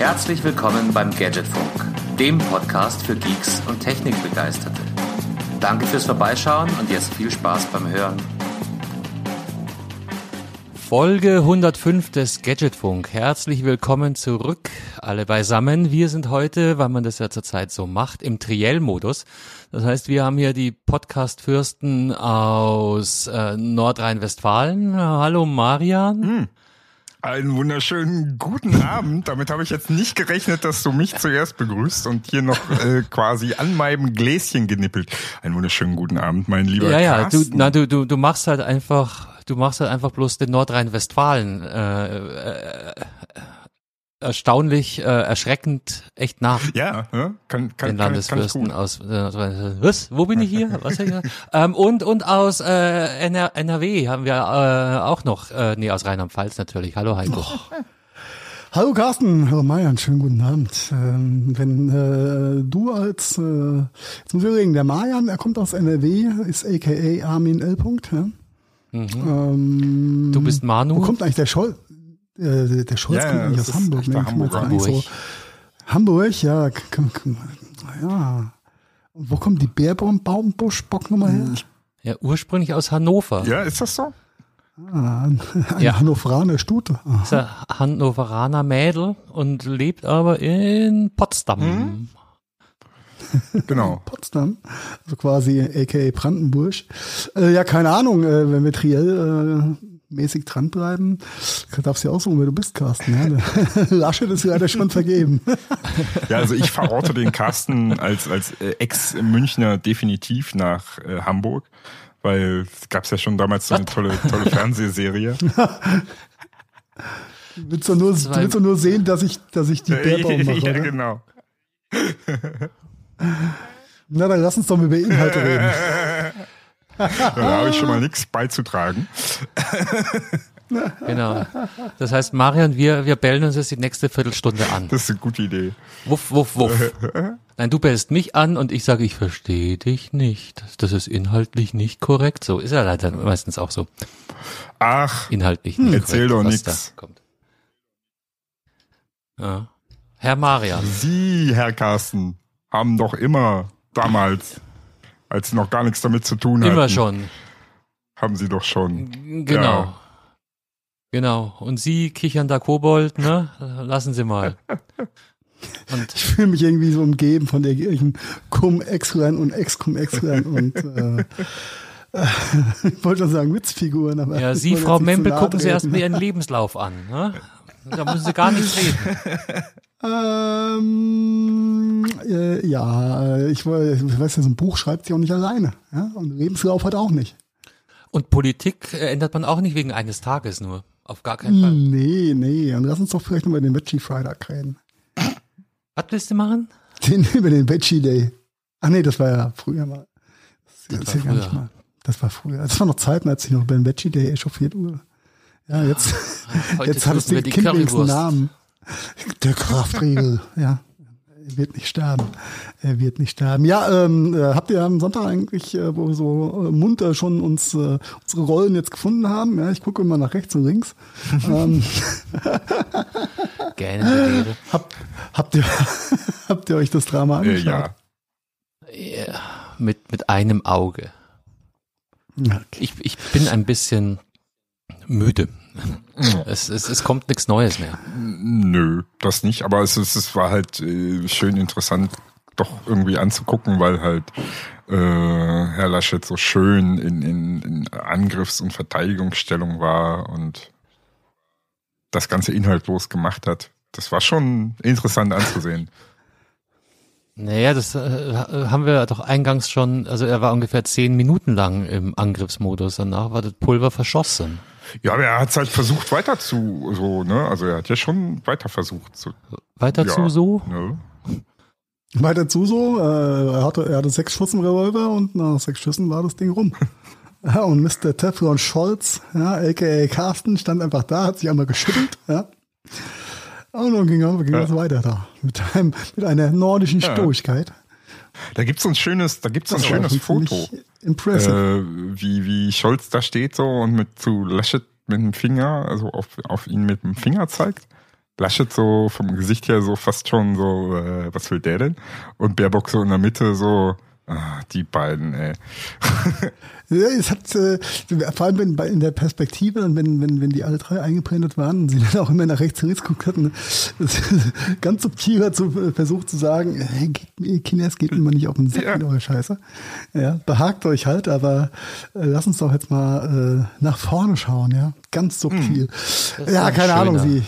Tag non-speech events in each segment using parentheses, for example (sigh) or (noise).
Herzlich willkommen beim Gadgetfunk, dem Podcast für Geeks und Technikbegeisterte. Danke fürs Vorbeischauen und jetzt viel Spaß beim Hören. Folge 105 des Gadgetfunk. Herzlich willkommen zurück, alle beisammen. Wir sind heute, weil man das ja zurzeit so macht, im Triell-Modus. Das heißt, wir haben hier die Podcast-Fürsten aus äh, Nordrhein-Westfalen. Hallo Marian. Hm. Einen wunderschönen guten Abend. Damit habe ich jetzt nicht gerechnet, dass du mich zuerst begrüßt und hier noch äh, quasi an meinem Gläschen genippelt. Einen wunderschönen guten Abend, mein lieber Ja, ja, Carsten. du, na, du, du, du machst halt einfach, du machst halt einfach bloß den Nordrhein-Westfalen äh, äh, erstaunlich, äh, erschreckend echt nach. Ja, ja kann, kann, den kann, Landesfürsten kann aus äh, was? Wo bin ich hier? Was hier? (laughs) ähm, und und aus äh, NR NRW haben wir äh, auch noch, äh, nee, aus Rheinland-Pfalz natürlich. Hallo Heiko. Oh. Hallo Carsten, hallo Marian, schönen guten Abend. Ähm, wenn äh, du als, äh, jetzt muss ich überlegen, der Marian, er kommt aus NRW, ist aka Armin L. -Punkt, ja? Mhm. Ähm, Du bist Manu. Wo kommt eigentlich der Scholz? Äh, der Scholz Ja, kommt das aus Hamburg. ne? Hamburger. eigentlich So, Hamburg, ja. ja. Und wo kommt die Bärbaumbuschbock nochmal her? Ja, ursprünglich aus Hannover. Ja, ist das so? Ah, ein Ja. Hannoveraner Stute. Ist ein Hannoveraner Mädel und lebt aber in Potsdam. Mhm. Genau. (laughs) Potsdam, also quasi aka Brandenburg. Äh, ja, keine Ahnung, äh, wenn wir Triell äh, mäßig dranbleiben, darfst du ja aussuchen, wer du bist, Carsten. Ja? (laughs) Laschet ist leider schon vergeben. Ja, also ich verorte den Carsten als, als äh, Ex-Münchner definitiv nach äh, Hamburg, weil es gab ja schon damals so eine tolle, tolle Fernsehserie. Du willst doch nur, du willst doch nur sehen, dass ich, dass ich die Bärbaum (laughs) mache, ja, oder? genau. Na, dann lass uns doch mal über Inhalte reden. (laughs) (laughs) Da habe ich schon mal nichts beizutragen. Genau. Das heißt, Marian, wir, wir bellen uns jetzt die nächste Viertelstunde an. Das ist eine gute Idee. Wuff, wuff, wuff. Nein, du bellst mich an und ich sage, ich verstehe dich nicht. Das ist inhaltlich nicht korrekt. So ist ja leider meistens auch so. Ach, Inhaltlich nicht Erzähl korrekt, doch nix. da kommt. Ja. Herr Marian. Sie, Herr Carsten, haben doch immer damals, als Sie noch gar nichts damit zu tun hatten, Immer schon. haben Sie doch schon. Genau. Ja. Genau. Und Sie, kichernder Kobold, ne? Lassen Sie mal. (laughs) Und Ich fühle mich irgendwie so umgeben von der irgendwelchen Cum-Ex-Rein und Ex-Cum-Ex-Rein (laughs) und äh, (laughs) ich wollte schon sagen Witzfiguren, aber ja, Sie, Frau Mempel, gucken Sie erst mal Ihren Lebenslauf an. Ne? Da müssen Sie gar nichts reden. (laughs) Ähm, äh, ja, äh, ich, woll- ich weiß ja, so ein Buch schreibt sich auch nicht alleine. Ja? Und Lebenslauf hat auch nicht. Und Politik äh, ändert man auch nicht wegen eines Tages nur. Auf gar keinen Fall. Nee, nee. Und lass uns doch vielleicht noch über den Veggie Freitag reden. Was willst du machen? Den, (laughs) über den Veggie Day. Ach nee, das war ja früher mal. Das, Das war nicht früher. mal. Das war früher. Das war noch Zeiten, als ich noch beim Veggie Day echauffiert wurde. Ja, jetzt, (laughs) Heute jetzt hat es den Currywurst. Namen. Der Kraftriegel, ja. Er wird nicht sterben. Er wird nicht sterben. Ja, ähm, äh, habt ihr am Sonntag eigentlich, äh, wo wir so äh, munter schon uns äh, unsere Rollen jetzt gefunden haben? Ja, ich gucke immer nach rechts und links. (laughs) ähm, Gähnende Leere. habt, ihr, (laughs) habt ihr euch das Drama Äh, angeschaut? ja. Ja, mit, mit einem Auge. Ja. Ich, ich bin ein bisschen müde. (laughs) Es, es, es kommt nichts Neues mehr. Nö, das nicht, aber es, ist, es war halt äh, schön interessant, doch irgendwie anzugucken, weil halt äh, Herr Laschet so schön in, in, in Angriffs- und Verteidigungsstellung war und das Ganze inhaltlos gemacht hat. Das war schon interessant anzusehen. (laughs) Naja, das äh, haben wir doch eingangs schon, also er war ungefähr zehn Minuten lang im Angriffsmodus, danach war das Pulver verschossen. Ja, aber er hat halt versucht weiter zu, so, ne? Also er hat ja schon weiter versucht. So, Weiter ja, zu so? Ne? Weiter zu so, äh, er, hatte, er hatte sechs Schuss im Revolver und nach sechs Schüssen war das Ding rum. (laughs) Ja, und Mr. Teflon Scholz, ja, aka Carsten, stand einfach da, hat sich einmal geschüttelt, ja. Und dann ging, ging Ja. es weiter da. Mit, einem, mit einer nordischen Ja. Stoigkeit. Da gibt's so ein schönes, da gibt's so ein schönes Foto. Impressive. äh, wie, wie Scholz da steht so und mit zu Laschet mit dem Finger, also auf, auf ihn mit dem Finger zeigt. Laschet so vom Gesicht her so fast schon so, äh, was will der denn? Und Baerbock so in der Mitte so, ah, die beiden, ey. (laughs) Ja, es hat äh, vor allem wenn, bei- in der Perspektive und wenn, wenn, wenn die alle drei eingeprintet waren und sie dann auch immer nach rechts und links geguckt hatten, (laughs) ganz subtil hat so äh, versucht zu sagen, hey, geht, mir, Kinder, es geht immer nicht auf den Sack Ja. mit eurer Scheiße. Ja, behagt euch halt, aber äh, lass uns doch jetzt mal äh, nach vorne schauen, ja. Ganz subtil. ist ja, ein keine Ahnung, schöner. sie.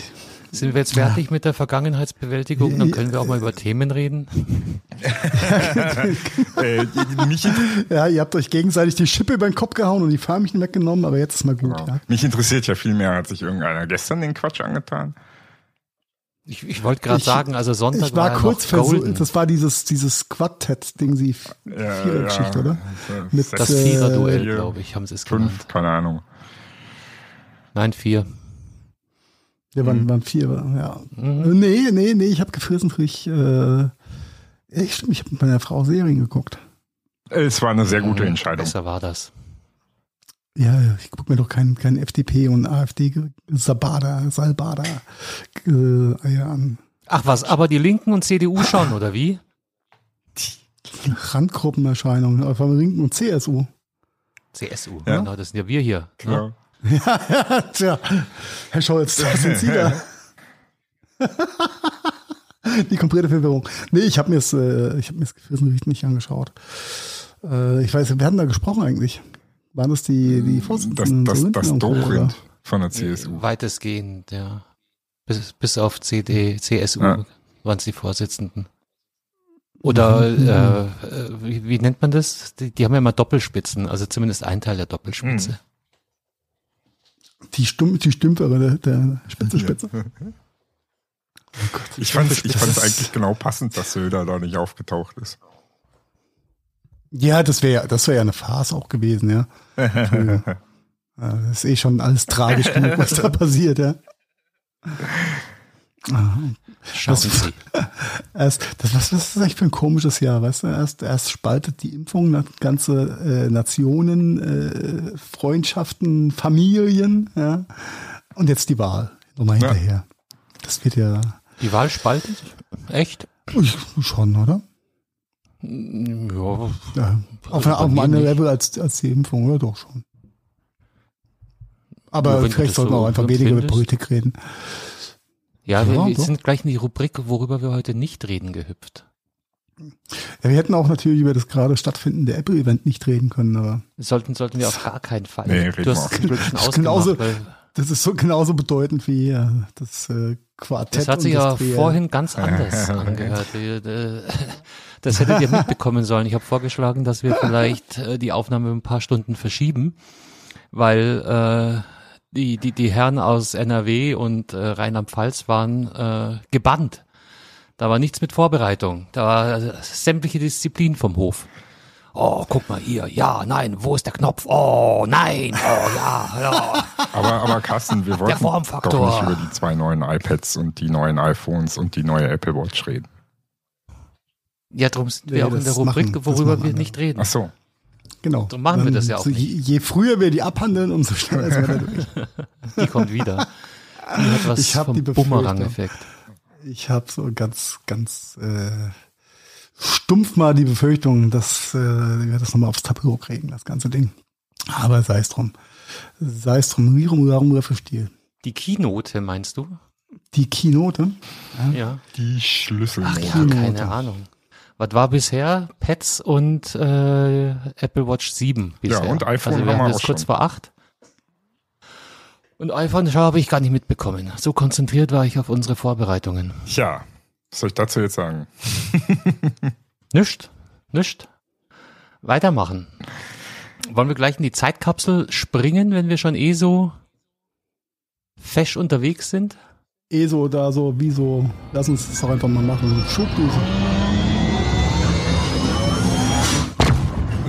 Sind wir jetzt fertig mit der Vergangenheitsbewältigung? Dann können wir auch mal über Themen reden. (laughs) äh, mich, Ja, ihr habt euch gegenseitig die Schippe über den Kopf gehauen und die Farmchen weggenommen, aber jetzt ist mal gut, ja. mich interessiert ja viel mehr, hat sich irgendeiner gestern den Quatsch angetan? Ich, ich wollte gerade sagen, also Sonntag Ich war ja kurz noch golden. versucht, das war dieses, dieses Quartett-Ding, die Ja, Vierer-Geschichte, oder? so Mit, Das äh, Vierer-Duell, vier, glaube ich, haben sie es genannt. Fünf, keine Ahnung. Nein, vier. Ja, Mhm. waren, waren vier, ja. Nee, nee, nee, ich habe gefrissentlich, äh, ich, stimmt, ich habe mit meiner Frau Serien geguckt. Es war eine sehr gute Mhm, Entscheidung. Besser war das. Ja, ja, ich gucke mir doch kein, kein FDP und AfD Sabada, Salbada äh, Eier an. Ach was, aber die Linken und CDU schon, oder wie? Randgruppenerscheinungen, äh, von Linken und CSU. CSU, Ja. genau, das sind ja wir hier. Ne? Ja, ja, tja, Herr Scholz, das sind Sie da. (laughs) Die komplette Verwirrung. Nee, ich habe mir es, äh, ich habe mir es gefrissentlich nicht angeschaut. Äh, ich weiß, wer hat denn da gesprochen eigentlich? Waren das die, die Das, Vorsitzenden? das, so das oder? Dobrindt von der CSU. Weitestgehend, ja. Bis, bis auf CD, CSU Ja. waren es die Vorsitzenden. Oder Mhm. äh, äh, wie, wie nennt man das? Die, die haben ja immer Doppelspitzen, also zumindest ein Teil der Doppelspitze. Mhm. Die, Stumm, die Stümpfere der, der Spitze Spitze. Oh Gott, Ich fand es ich fand's ist- eigentlich genau passend, dass Söder da nicht aufgetaucht ist. Ja, das wäre das wäre ja eine Farce auch gewesen, ja. (laughs) Ja, Das ist eh schon alles tragisch genug, was da (laughs) passiert, ja. Schauen Das- Sie. (laughs) Erst, das, was, was ist das eigentlich für ein komisches Jahr, weißt du? Erst, erst spaltet die Impfung ganze äh, Nationen, äh, Freundschaften, Familien, ja. Und jetzt die Wahl. Nochmal Ja. hinterher. Das wird ja Die Wahl spaltet? Echt? ich, schon, oder? Ja, Ja. Auf, Also auf einem anderen. Level als, als die Impfung, oder doch schon. Aber vielleicht sollten wir so auch einfach weniger empfindest. Politik reden. Ja, Ja, wir, wir doch. sind gleich in die Rubrik, worüber wir heute nicht reden, gehüpft. Ja, wir hätten auch natürlich über das gerade stattfindende Apple-Event nicht reden können, aber Sollten, sollten wir auf gar keinen Fall. Nee, du hast Das ist genauso- das ist so genauso bedeutend wie äh, das äh, Quartett. das hat sich Industriell. vorhin ganz anders (laughs) angehört. Äh, Das hättet ihr mitbekommen sollen. Ich habe vorgeschlagen, dass wir vielleicht äh, die Aufnahme um ein paar Stunden verschieben, weil äh, die, die, die Herren aus NRW und äh, Rheinland-Pfalz waren äh, gebannt. Da war nichts mit Vorbereitung. Da war äh, sämtliche Disziplin vom Hof. Oh, guck mal hier. Ja, nein, wo ist der Knopf? Oh, nein. Oh, ja, ja. (laughs) Aber, aber Carsten, wir wollten doch nicht über die zwei neuen iPads und die neuen iPhones und die neue Apple Watch reden. Ja, darum sind wir Nee, auch in der Rubrik, machen- worüber wir andere. nicht reden. Ach so. Genau. So machen wir Dann das ja auch so, nicht. Je, je früher wir die abhandeln, umso schneller ist wir da durch. (laughs) Die kommt wieder. Die hat was Ich vom. Bumerang-Effekt. Ich habe so ganz, ganz äh, stumpf mal die Befürchtung, dass äh, wir das nochmal aufs Tableau kriegen, das ganze Ding. Aber sei es drum. Sei es drum, Rirum, Rarum, Stil. Die Keynote, meinst du? Die Keynote, Ja. Die Schlüssel. Ach ja, keine Ahnung. Was war bisher? Pets und äh, Apple Watch 7 bisher. Ja, und iPhone also wir haben wir jetzt kurz vor 8. Und iPhone schau, habe ich gar nicht mitbekommen. So konzentriert war ich auf unsere Vorbereitungen. Tja, was soll ich dazu jetzt sagen? (laughs) Nischt, nischt. Weitermachen. Wollen wir gleich in die Zeitkapsel springen, wenn wir schon eh so fesch unterwegs sind? eh so da so, wie so, lass uns das doch einfach mal machen. Schubdüse.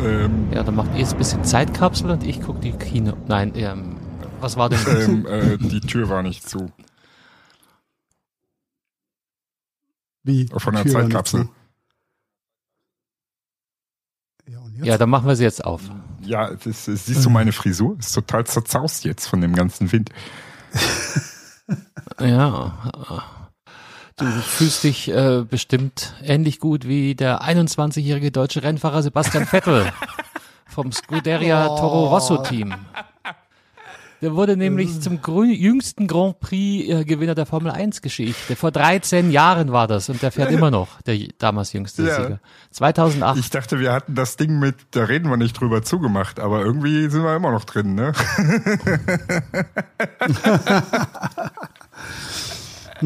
Ähm, Ja, dann macht ihr jetzt ein bisschen Zeitkapsel und ich gucke die Kino. Nein, ähm, was war denn? (laughs) ähm, äh, die Tür war nicht zu. Wie? Von der Tür Zeitkapsel. Ja, und jetzt? ja, dann machen wir sie jetzt auf. Ja, das, das, siehst du meine Frisur? Ist total zerzaust jetzt von dem ganzen Wind. (laughs) Ja. Du fühlst dich äh, bestimmt ähnlich gut wie der 21-jährige deutsche Rennfahrer Sebastian Vettel vom Scuderia Toro Rosso Team. Der wurde nämlich zum jüngsten Grand Prix-Gewinner der Formel 1-Geschichte. Vor 13 Jahren war das und der fährt immer noch, der damals jüngste ja. Sieger. 2008. Ich dachte, wir hatten das Ding mit, da reden wir nicht drüber zugemacht, aber irgendwie sind wir immer noch drin, ne? (laughs)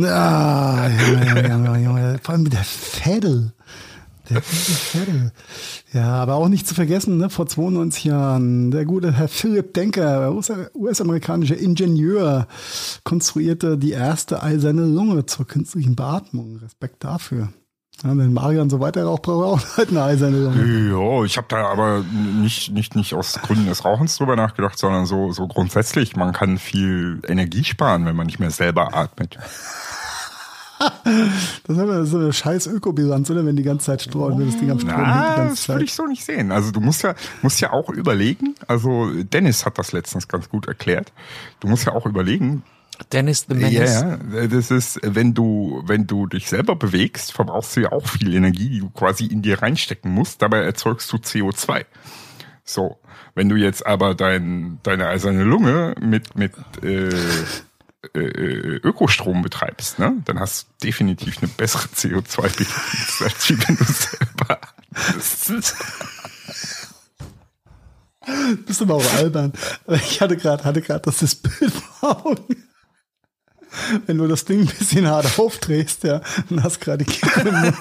ah, Junge, Junge, Junge. Vor allem mit der Fädel. Der Fädel. Ja, aber auch nicht zu vergessen, ne, vor 92 Jahren, der gute Herr Philipp Denker, US-amerikanischer Ingenieur, konstruierte die erste eiserne Lunge zur künstlichen Beatmung. Respekt dafür. Ja, wenn Marian so weiter raucht, braucht er auch halt eine eiserne Lunge. Ja, ich habe da aber nicht, nicht, nicht aus Gründen des Rauchens drüber nachgedacht, sondern so, so grundsätzlich, man kann viel Energie sparen, wenn man nicht mehr selber atmet. (laughs) Das ist so eine scheiß Ökobilanz, oder? Wenn die ganze Zeit streuen, wenn das Ding am Strom Na, die ganze Das würde ich so nicht sehen. Also du musst ja, musst ja auch überlegen, also Dennis hat das letztens ganz gut erklärt. Du musst ja auch überlegen, Dennis the Menace. Ja, ja, das ist, wenn du, wenn du dich selber bewegst, verbrauchst du ja auch viel Energie, die du quasi in dir reinstecken musst. Dabei erzeugst du CO2. So, wenn du jetzt aber dein, deine eiserne Lunge mit mit äh, äh, äh, Ökostrom betreibst, ne, dann hast du definitiv eine bessere CO2-Bilanz, als wenn du selber Bist aber auch albern. Ich hatte gerade hatte gerade das Bild vor Augen. Wenn du das Ding ein bisschen hart aufdrehst, ja, und hast gerade Kinder im Mund.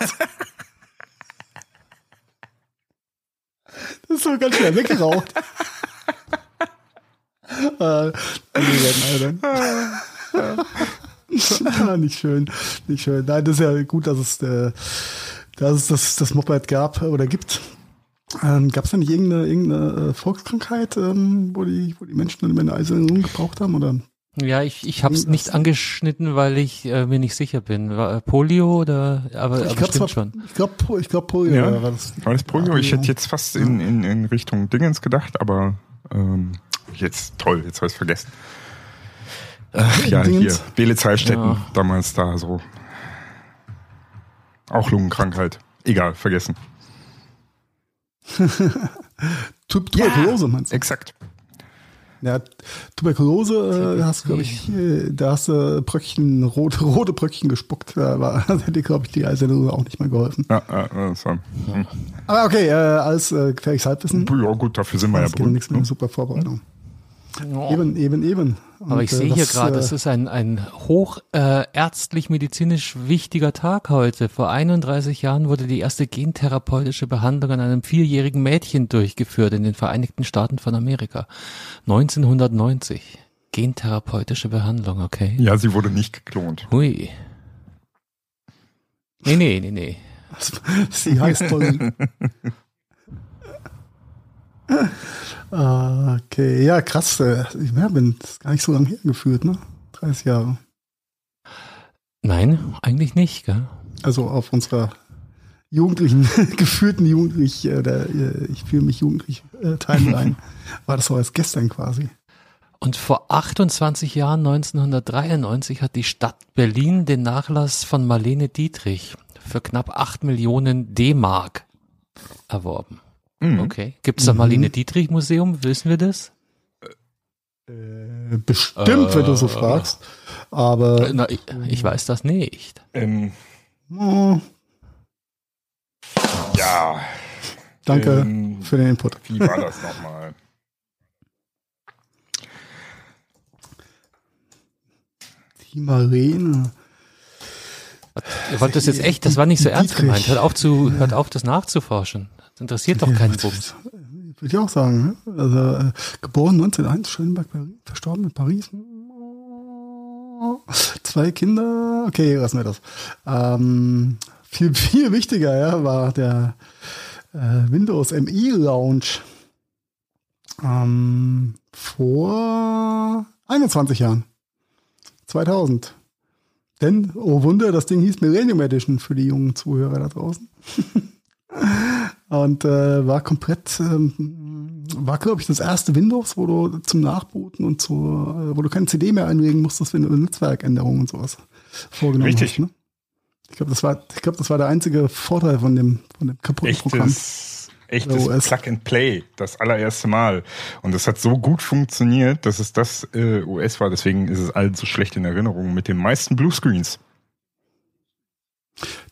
Das ist so ganz schnell weggeraucht. äh, albern. (laughs) nicht schön, nicht schön. Nein, das ist ja gut, dass es, äh, dass es das, das Moped gab oder gibt. Ähm, Gab es da nicht irgendeine, irgendeine äh, Volkskrankheit, ähm, wo, die, wo die Menschen eine Eisernung gebraucht haben? Oder? Ja, ich, ich habe es nicht angeschnitten, weil ich äh, mir nicht sicher bin. War äh, Polio oder aber, ich aber glaub, schon. Ich glaube, ich glaub Polio ja, war das. War das Polio? Ich hätte jetzt fast in, in, in Richtung Dingens gedacht, aber ähm, jetzt toll, jetzt habe ich vergessen. Ach, ja, hier, Belitz Heilstätten, ja. damals da so. Auch Lungenkrankheit. Egal, vergessen. (laughs) Tuberkulose ja, meinst du? Exakt. Ja, Tuberkulose, äh, hast glaube ich, da hast du Bröckchen, rote, rote Bröckchen gespuckt. Da war, (laughs) das hätte, glaube ich, die Eisernose auch nicht mal geholfen. Ja, ja, das war, hm. Aber okay, äh, alles äh, gefährliches Halbwissen. Ja, gut, dafür sind wir ja berühmt. nichts mehr, ne? super Vorbereitung. Oh. Eben, eben, eben. Und Aber ich sehe äh, hier gerade, es ist ein, ein hoch äh, ärztlich-medizinisch wichtiger Tag heute. Vor 31 Jahren wurde die erste gentherapeutische Behandlung an einem vierjährigen Mädchen durchgeführt in den Vereinigten Staaten von Amerika. 1990. Gentherapeutische Behandlung, okay. Ja, sie wurde nicht geklont. Hui. Nee, nee, nee, nee. (laughs) Sie heißt Dolly. (laughs) Okay, ja, krass. Äh, ich bin gar nicht so lange hergeführt, ne? 30 Jahre. Nein, eigentlich nicht, gell? Also auf unserer jugendlichen, (laughs) geführten jugendlich, äh, der, äh, ich fühle mich jugendlich äh, Timeline, (laughs) war das so als gestern quasi. Und vor 28 Jahren, 1993, hat die Stadt Berlin den Nachlass von Marlene Dietrich für knapp 8 Millionen D-Mark erworben. Mhm. Okay. Gibt es da Marlene mhm. Dietrich Museum? Wissen wir das? Äh, bestimmt, äh, wenn du so äh, fragst. Aber. Na, ich, ich, weiß das nicht. Ähm, oh. Ja. Danke ähm, für den Input. Wie war das nochmal? Die Marlene. Ihr wollt das jetzt echt, das war nicht so ernst gemeint. Hört auf zu, hört auf, das nachzuforschen. Das interessiert doch keinen Bums. Würde ich auch sagen. Ne? Also äh, geboren 1901, Schönberg, Paris, verstorben in Paris. Zwei Kinder. Okay, lassen wir das. Ähm, viel, viel wichtiger ja, war der äh, Windows ME Launch ähm, vor 21 Jahren. 2000. Denn, oh Wunder, das Ding hieß Millennium Edition für die jungen Zuhörer da draußen. (laughs) und äh, war komplett, ähm, war, glaube ich, das erste Windows, wo du zum Nachbooten und zu, wo du keine CD mehr einlegen musstest, wenn du Netzwerkänderungen und sowas vorgenommen Richtig. hast. Ne? Ich glaube, das war, ich glaube, das war der einzige Vorteil von dem, von dem kaputten Programm. Echtes, echtes OS. Plug and Play, das allererste Mal. Und das hat so gut funktioniert, dass es das äh, OS war. Deswegen ist es allen so schlecht in Erinnerung mit den meisten Bluescreens.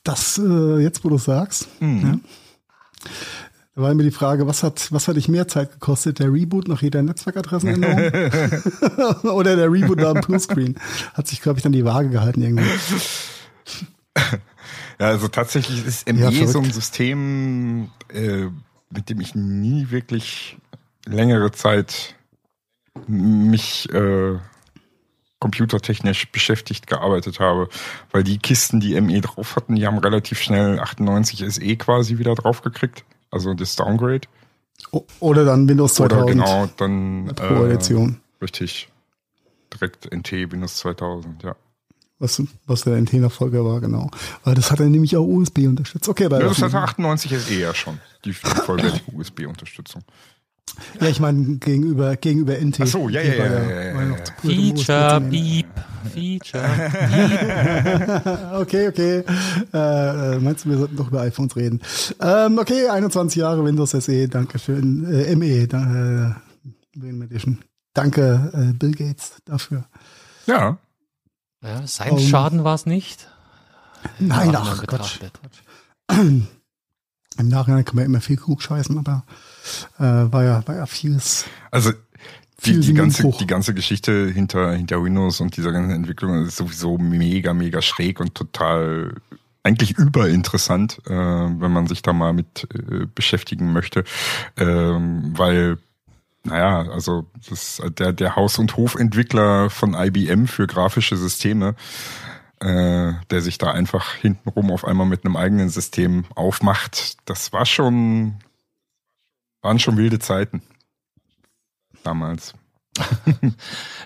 Das, äh, jetzt wo du sagst, Mhm. ja. Da war mir die Frage, was hat, was hat dich mehr Zeit gekostet? Der Reboot nach jeder Netzwerkadressenänderung? (laughs) Oder der Reboot nach dem Bluescreen? Hat sich, glaube ich, dann die Waage gehalten irgendwie. Ja, also tatsächlich ist Ja, ME so verrückt. ein System, äh, mit dem ich nie wirklich längere Zeit mich äh, computertechnisch beschäftigt gearbeitet habe, weil die Kisten, die ME drauf hatten, die haben relativ schnell 98 SE quasi wieder draufgekriegt, also das Downgrade. Oder dann Windows 2000 Oder genau, dann Pro Edition. richtig direkt NT Windows 2000, ja. Was, was der NT-Nachfolger war, genau. Weil das hat er nämlich auch USB unterstützt. Okay, bei ja das hatte 98 SE ja schon, die, die vollwertige USB-Unterstützung. Ja, ich meine, gegenüber, gegenüber NT. Ach so, ja, ja, ja, ja- Feature. Beep, Feature. (laughs) Okay, okay. Äh, äh, meinst du, wir sollten doch über iPhones reden? Ähm, okay, 21 Jahre Windows SE, danke schön. Äh, ME, äh, William Edition. Danke, äh, Bill Gates, dafür. Ja, Ja, sein Um, Schaden war es nicht. Nein, Im ach Quatsch. (clears throat) Im Nachhinein kann man immer viel klug scheißen, aber äh, war ja, war ja vieles. Also die, die, ganze, die ganze Geschichte hinter, hinter Windows und dieser ganzen Entwicklung ist sowieso mega, mega schräg und total eigentlich überinteressant, äh, wenn man sich da mal mit äh, beschäftigen möchte, ähm, weil naja, also das, der, der Haus- und Hofentwickler von IBM für grafische Systeme, äh, der sich da einfach hintenrum auf einmal mit einem eigenen System aufmacht, das war schon, waren schon wilde Zeiten damals. (laughs)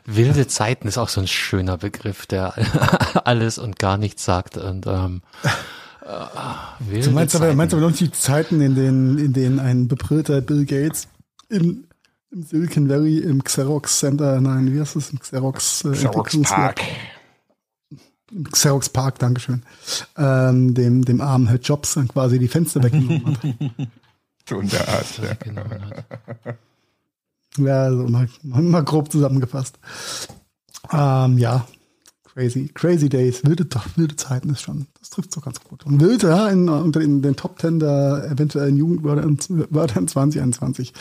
Wilde Zeiten ist auch so ein schöner Begriff, der (laughs) alles und gar nichts sagt. Und ähm, äh, wilde Du meinst aber, Zeiten. meinst aber noch nicht die Zeiten, in denen, in denen ein bebrillter Bill Gates im, im Silicon Valley im Xerox Center, nein, wie heißt das? Im Xerox, äh, Xerox Park. Im Xerox Park, Dankeschön. Ähm, dem, dem armen Herr Jobs dann quasi die Fenster weggenommen hat. (laughs) So in der Art, ja. hat. Ja, also mal, mal grob zusammengefasst. Ähm, ja, crazy, crazy days, wilde, doch, wilde Zeiten ist schon, das trifft so ganz gut. Und wilde, ja, in, unter den, den Top Ten der eventuellen Jugendwörtern Wörtern 2021,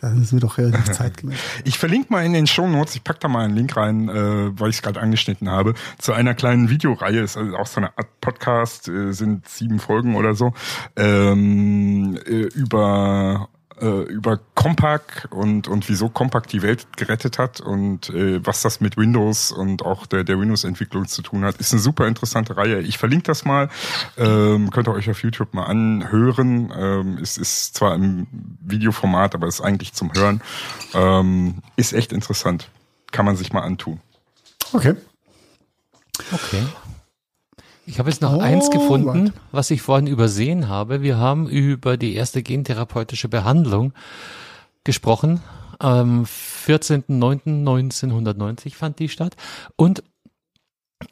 da sind wir doch relativ (laughs) zeitgemäß. Ich verlinke mal in den Shownotes, ich pack da mal einen Link rein, äh, weil ich es gerade angeschnitten habe, zu einer kleinen Videoreihe, ist also auch so eine Art Podcast, äh, sind sieben Folgen oder so, ähm, äh, über äh, über Compaq und und wieso Compaq die Welt gerettet hat und äh, was das mit Windows und auch der der Windows Entwicklung zu tun hat, ist eine super interessante Reihe. Ich verlinke das mal, ähm, könnt ihr euch auf YouTube mal anhören. Ähm, es ist zwar im Videoformat, aber ist eigentlich zum Hören. Ähm, ist echt interessant, kann man sich mal antun. Okay. Okay. Ich habe jetzt noch Oh, eins gefunden, right. was ich vorhin übersehen habe. Wir haben über die erste gentherapeutische Behandlung gesprochen. Am 14.09.1990 fand die statt. Und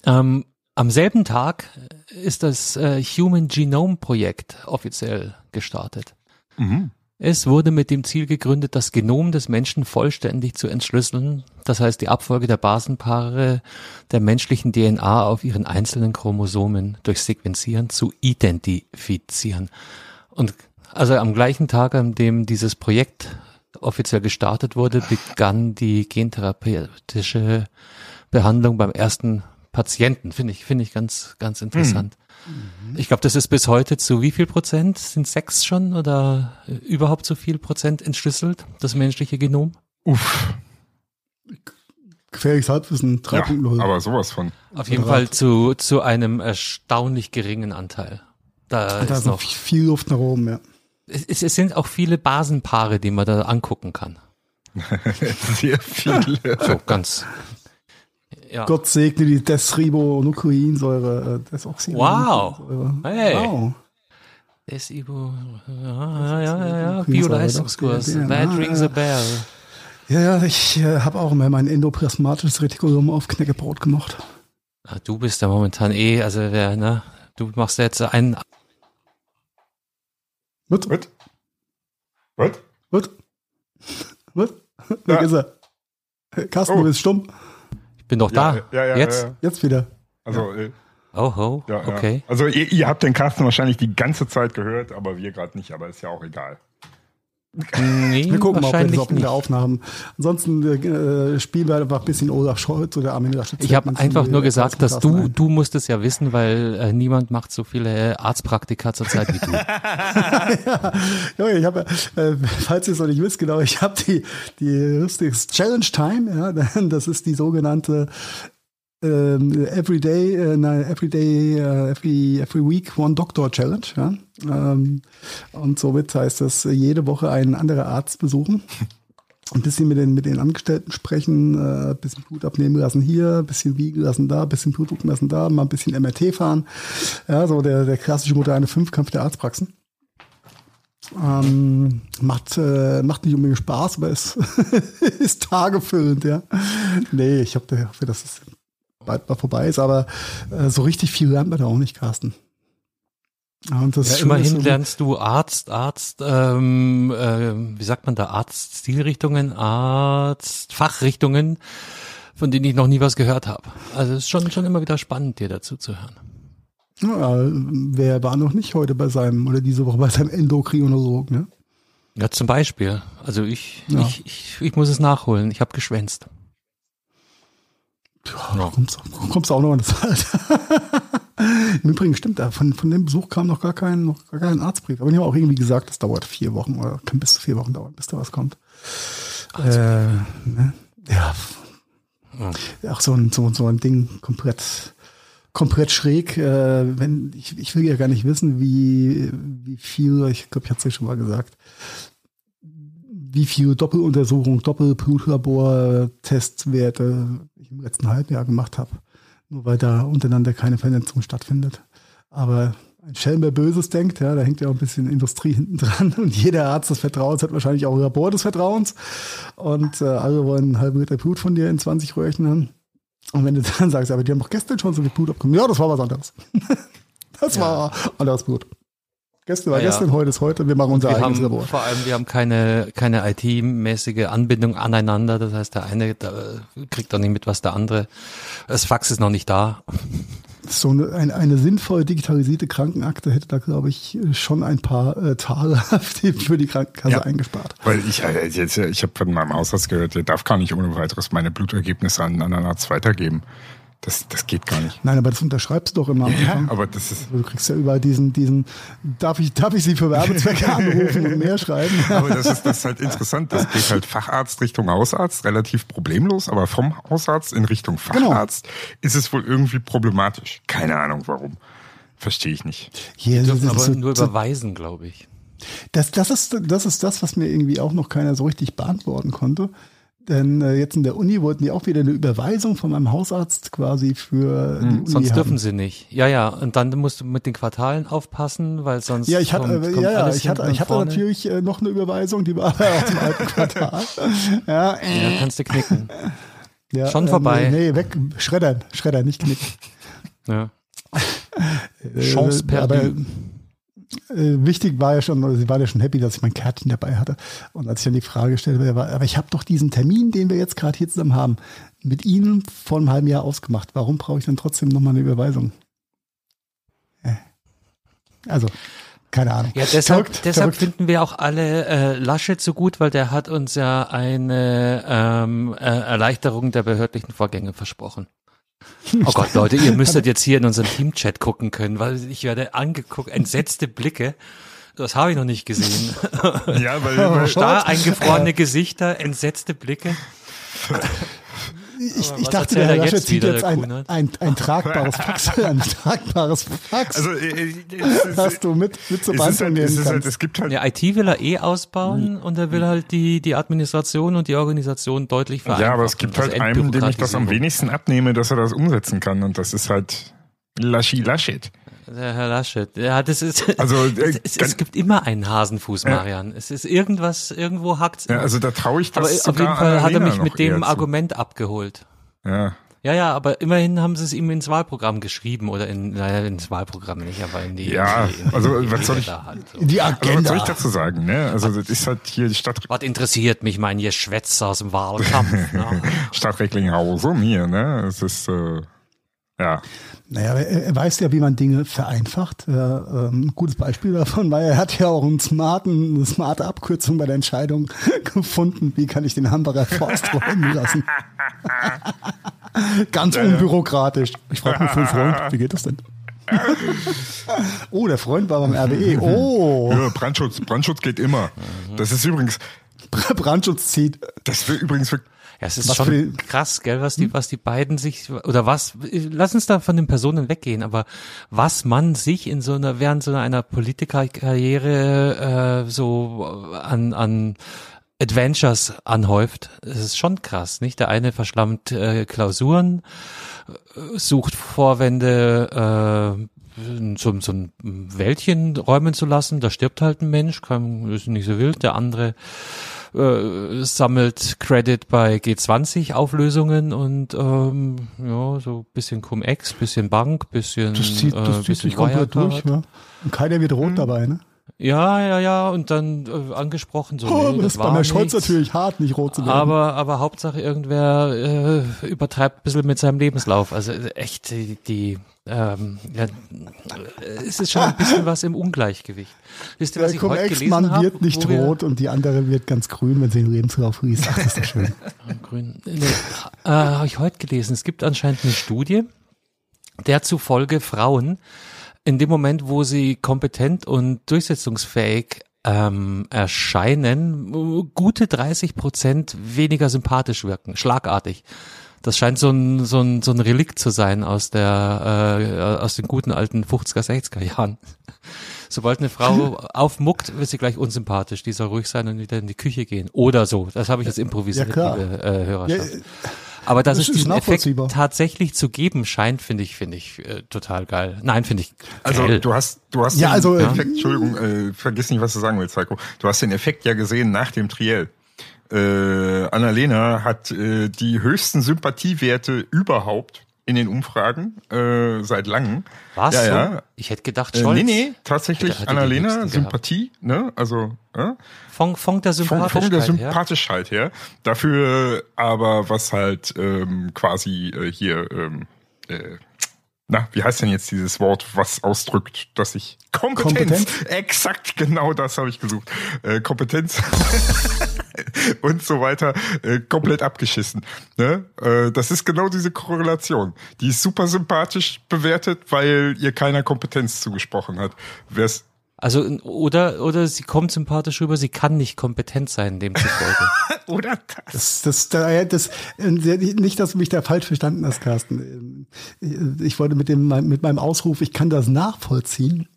ähm, am selben Tag ist das äh, Human Genome Projekt offiziell gestartet. Mhm. Es wurde mit dem Ziel gegründet, das Genom des Menschen vollständig zu entschlüsseln, das heißt die Abfolge der Basenpaare der menschlichen DNA auf ihren einzelnen Chromosomen durch Sequenzieren zu identifizieren. Und also am gleichen Tag, an dem dieses Projekt offiziell gestartet wurde, begann die gentherapeutische Behandlung beim ersten Patienten. Finde ich, finde ich ganz, ganz interessant. Ich glaube, das ist bis heute zu wie viel Prozent? Sind sechs schon oder äh, überhaupt so viel Prozent entschlüsselt, das menschliche Genom? Uff, Gefährliches Halbwissen ja, 3.0. aber sowas von. Auf jeden. Fall zu, zu einem erstaunlich geringen Anteil. Da, da ist noch, viel Luft nach oben, ja. es, es sind auch viele Basenpaare, die man da angucken kann. (laughs) Sehr viele. So ganz. Ja. Gott segne die Desribonukleinsäure, äh, Desoxyribonukleinsäure. Wow. Hey. Wow. SIBO, ja, ja, ja, ja, Bioleistungskurs. That rings a bell. Ja, ja, ich äh, habe auch immer mein endoplasmatisches Retikulum auf Knäckebrot gemacht. Ah, Du bist da momentan eh, also wer, ne? Du machst jetzt einen. Was? Was? Was? Was? Was? Weg Ja. ist er. Carsten, Oh. du bist stumm. Ich bin doch da. Ja, ja, ja, jetzt. Ja, ja. Jetzt wieder. Also, äh, Oh ja, okay. ja. Also ihr, ihr habt den Carsten wahrscheinlich die ganze Zeit gehört, aber wir gerade nicht, aber ist ja auch egal. Nee, Wir gucken mal, ob wir das in der Aufnahme. Ansonsten äh, spielen wir einfach ein bisschen Olaf Scholz oder Armin Laschet. Ich habe einfach nur gesagt, dass du, ein. du musst es ja wissen, weil äh, niemand macht so viele Arztpraktika zurzeit wie du. (laughs) Ja, ich habe, äh, falls ihr es noch nicht wisst, genau, ich habe die, die lustigste Challenge Time, ja, (laughs) das ist die sogenannte ähm, Everyday, äh, nein, Everyday, äh, every, every Week One Doctor Challenge, ja. Ähm, und somit heißt das, äh, jede Woche einen anderen Arzt besuchen. Ein bisschen mit den, mit den Angestellten sprechen, äh, bisschen Blut abnehmen lassen hier, ein bisschen wiegen lassen da, ein bisschen Blut drucken lassen da, mal ein bisschen MRT fahren. Ja, so der, der klassische moderne Fünfkampf der Arztpraxen. Ähm, macht, äh, macht nicht unbedingt Spaß, aber ist, (laughs) ist tagefüllend, ja. Nee, ich ich hoffe, dass es bald mal vorbei ist, aber äh, so richtig viel lernt man da auch nicht, Carsten. Ja, und das Ja, ist immerhin so- lernst du Arzt, Arzt, ähm, äh, wie sagt man da, Arzt-Stilrichtungen, Arzt-Fachrichtungen, von denen ich noch nie was gehört habe. Also es ist schon, schon immer wieder spannend, dir dazu zu hören. Ja, wer war noch nicht heute bei seinem oder diese Woche bei seinem Endokrinologen, ne? Ja, zum Beispiel. Also ich, Ja. ich, ich, ich muss es nachholen. Ich habe geschwänzt. Ja, kommst, kommst auch noch an das Alter. (laughs) Im Übrigen stimmt, da von, von dem Besuch kam noch gar kein, noch gar kein Arztbrief. Aber ich habe auch irgendwie gesagt, das dauert vier Wochen oder kann bis zu vier Wochen dauern, bis da was kommt. Äh, ne? Ja. Auch so ein, so, so ein Ding komplett, komplett schräg. Äh, wenn, ich, ich will ja gar nicht wissen, wie, wie viel, ich glaube, ich hatte es ja schon mal gesagt, wie viel Doppeluntersuchung, Doppelblutlabor, Testwerte ich im letzten Halbjahr gemacht habe. Nur weil da untereinander keine Vernetzung stattfindet. Aber ein Schelm, wer Böses denkt, ja, da hängt ja auch ein bisschen Industrie hinten dran. (laughs) Und jeder Arzt des Vertrauens hat wahrscheinlich auch ein Labor des Vertrauens. Und äh, alle wollen einen halben Liter Blut von dir in 20 Röhrchen haben. Und wenn du dann sagst, aber die haben doch gestern schon so viel Blut abgekommen. Ja, das war was anderes. (laughs) das war anderes Blut. Gestern war Ja, ja. gestern, heute ist heute. Wir machen unser Wir eigenes haben, Labor. vor allem, wir haben keine, keine IT-mäßige Anbindung aneinander. Das heißt, der eine da, kriegt doch nicht mit, was der andere. Das Fax ist noch nicht da. So eine, eine, eine sinnvoll digitalisierte Krankenakte hätte da, glaube ich, schon ein paar äh, Tage (laughs) für die Krankenkasse Ja. eingespart. Weil ich, äh, jetzt, äh, ich habe von meinem Hausarzt gehört, der darf gar nicht ohne weiteres meine Blutergebnisse an einen anderen Arzt weitergeben. Das, das geht gar nicht. Nein, aber das unterschreibst du doch immer am Ja, Anfang. aber das ist, Du kriegst ja überall diesen, diesen, darf ich, darf ich Sie für Werbezwecke (laughs) anrufen und mehr schreiben? (laughs) aber das ist, das ist halt interessant. Das geht halt Facharzt Richtung Hausarzt relativ problemlos, aber vom Hausarzt in Richtung Facharzt ist es wohl irgendwie problematisch. Keine Ahnung warum. Verstehe ich nicht. Hier, Dürfen das, aber ist nur so- überweisen, glaube ich. das, das, ist, das ist das, was mir irgendwie auch noch keiner so richtig beantworten konnte. Denn äh, jetzt in der Uni wollten die auch wieder eine Überweisung von meinem Hausarzt quasi für die Uni Hm, Sonst haben. dürfen sie nicht. Ja, ja. Und dann musst du mit den Quartalen aufpassen, weil sonst. Ja, ich hatte, kommt, äh, kommt ja, ja, ich hatte, ich hatte natürlich äh, noch eine Überweisung, die war aber (laughs) aus dem alten Quartal. (laughs) Ja, äh, Ja, kannst du knicken. (laughs) ja, schon ähm, vorbei. Nee, weg, schreddern, schreddern, nicht knicken. Ja. Äh, Chance perdu. Aber, äh, wichtig war ja schon, oder sie war ja schon happy, dass ich mein Kärtchen dabei hatte. Und als ich dann die Frage stellte, war, aber ich habe doch diesen Termin, den wir jetzt gerade hier zusammen haben, mit Ihnen vor einem halben Jahr ausgemacht. Warum brauche ich dann trotzdem nochmal eine Überweisung? Äh. Also, keine Ahnung. Ja, deshalb, Verrückt, deshalb verrückt. finden wir auch alle äh, Laschet so gut, weil der hat uns ja eine ähm, äh, Erleichterung der behördlichen Vorgänge versprochen. Oh Gott, Leute, ihr müsstet jetzt hier in unseren Teamchat gucken können, weil ich werde angeguckt, entsetzte Blicke. Das habe ich noch nicht gesehen. Ja, weil, Starr (laughs) eingefrorene Gesichter, entsetzte Blicke. Ich, ich dachte, der er Herr jetzt Laschet zieht jetzt der ein, Kuhnert? ein, ein tragbares Fax, (laughs) ein tragbares Fax, also äh, es ist, (laughs) hast du mit, mit zur ist halt, nehmen halt, kannst. es gibt halt Ja, IT will er eh ausbauen und er will halt die, die Administration und die Organisation deutlich vereinfachen. Ja, aber es gibt Also halt einen, dem ich das am wenigsten abnehme, dass er das umsetzen kann. Und das ist halt Laschi Laschet. Der Herr Laschet. Ja, das ist. Also, äh, es, es, gibt immer einen Hasenfuß, Marian. Es ist irgendwas, irgendwo hackt's. Ja, also da traue ich das Aber auf jeden Fall hat er mich mit dem Argument abgeholt. Ja. Ja, ja, aber immerhin haben sie es ihm ins Wahlprogramm geschrieben oder in, naja, ins Wahlprogramm nicht, aber in die. Ja, in die, also in die was soll ich, halt so. Die Agenda. also, was soll ich dazu sagen, ne? Also das ist halt hier die Stadt, Was interessiert mich mein Geschwätz aus dem Wahlkampf? ne? (laughs) Stadt Recklinghausen hier, ne? Es ist, äh, ja. Naja, er, weiß ja, wie man Dinge vereinfacht. Ja, ähm, ein gutes Beispiel davon, weil er hat ja auch einen smarten, eine smarte Abkürzung bei der Entscheidung (laughs) gefunden, wie kann ich den Hamburger Forst räumen lassen. (laughs) Ganz unbürokratisch. Ich frage mich für einen Freund, wie geht das denn? (laughs) oh, der Freund war beim RWE. Oh, ja Brandschutz, Brandschutz geht immer. Das ist übrigens, Brandschutz zieht. das wird übrigens wirklich Ja, es ist Was schon die- krass, gell, was die, was die beiden sich, oder was, lass uns da von den Personen weggehen, aber was man sich in so einer, während so einer Politikerkarriere, äh, so an, an Adventures anhäuft, das ist schon krass, nicht? Der eine verschlammt äh, Klausuren, äh, sucht Vorwände, äh, so, so ein Wäldchen räumen zu lassen, da stirbt halt ein Mensch, kann, ist nicht so wild, der andere äh, sammelt Credit bei G20 Auflösungen und ähm, ja, so bisschen Cum-Ex, bisschen Bank, bisschen Das zieht, äh, das zieht bisschen sich komplett durch. Ja. Und keiner wird rot dabei, ne? Ja, ja, ja, und dann äh, angesprochen so, Oh, nee, das ist bei war der Scholz natürlich hart, nicht rot zu werden. Aber, aber Hauptsache irgendwer äh, übertreibt ein bisschen mit seinem Lebenslauf. Also äh, echt, die, die ähm, ja, es ist schon ein bisschen was im Ungleichgewicht. Wisst ihr, was der ich heute gelesen habe? wird nicht rot und die andere wird ganz grün, wenn sie den Lebenslauf liest. Ach, das ist doch schön. (laughs) Grün. Nee, äh, habe ich heute gelesen. Es gibt anscheinend eine Studie, der zufolge Frauen in dem Moment, wo sie kompetent und durchsetzungsfähig ähm, erscheinen, gute 30 Prozent weniger sympathisch wirken, schlagartig. Das scheint so ein, so ein, so ein Relikt zu sein aus der, äh, aus den guten alten 50er, 60er Jahren. (laughs) Sobald eine Frau (laughs) aufmuckt, wird sie gleich unsympathisch. Die soll ruhig sein und wieder in die Küche gehen. Oder so. Das habe ich jetzt improvisiert, Ja, klar. liebe äh, Hörerschaft. Ja, Aber dass das es ist diesen Effekt tatsächlich zu geben scheint, finde ich, finde ich äh, total geil. Nein, finde ich Also geil. du hast, du hast Ja, den also, Effekt, Entschuldigung, äh, vergiss nicht, was du sagen willst, Heiko. Du hast den Effekt ja gesehen nach dem Triell. Äh, Annalena hat äh, die höchsten Sympathiewerte überhaupt in den Umfragen äh, seit langem. Was? Ja, ja. Ich hätte gedacht, Äh, Scholz. nee, nee, tatsächlich er die Annalena, höchsten gehabt? Sympathie, ne? Also, äh? Von, von der von, Sympathischkeit von der her. Sympathischkeit her. Dafür aber, was halt ähm, quasi äh, hier, ähm, äh, na, wie heißt denn jetzt dieses Wort, was ausdrückt, dass ich Kompetenz, Kompetenz? exakt genau das habe ich gesucht, äh, Kompetenz (laughs) und so weiter, äh, komplett abgeschissen. Ne? Äh, das ist genau diese Korrelation. Die ist super sympathisch bewertet, weil ihr keiner Kompetenz zugesprochen hat. Wer's Also, oder, oder sie kommt sympathisch rüber, sie kann nicht kompetent sein, demzufolge. (laughs) oder Das, das. das, da- das, äh, nicht, dass du mich da falsch verstanden hast, Carsten. Äh, Ich wollte mit dem, mit meinem Ausruf, ich kann das nachvollziehen,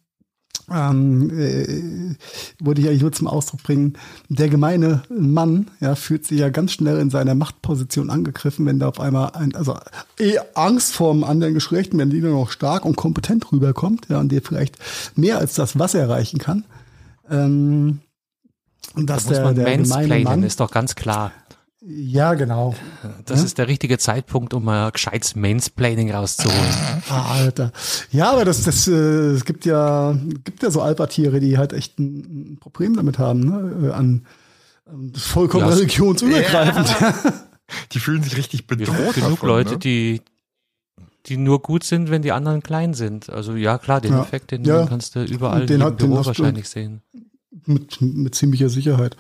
ähm, äh, wollte ich eigentlich nur zum Ausdruck bringen. Der gemeine Mann, ja, fühlt sich ja ganz schnell in seiner Machtposition angegriffen, wenn da auf einmal ein, also eh Angst vor dem anderen Geschlecht, wenn die nur noch stark und kompetent rüberkommt, ja, und der vielleicht mehr als das, was er erreichen kann. Ähm, und Da dass muss der, man der gemeine Mann, ist doch ganz klar. Ja, genau. Das ist der richtige Zeitpunkt, um mal gescheites Mansplaining rauszuholen. Ah, Alter. Ja, aber das, das, äh, es gibt ja, gibt ja so Alpha-Tiere, die halt echt ein, ein Problem damit haben, ne? äh, an, an vollkommen Ja, es- religionsübergreifend. (laughs) Die fühlen sich richtig bedroht. haben genug davon, Leute, ne? die, die nur gut sind, wenn die anderen klein sind. Also ja, klar, den Ja. Effekt, den Ja. kannst du überall den im hat- Büro wahrscheinlich sehen. Mit, mit ziemlicher Sicherheit.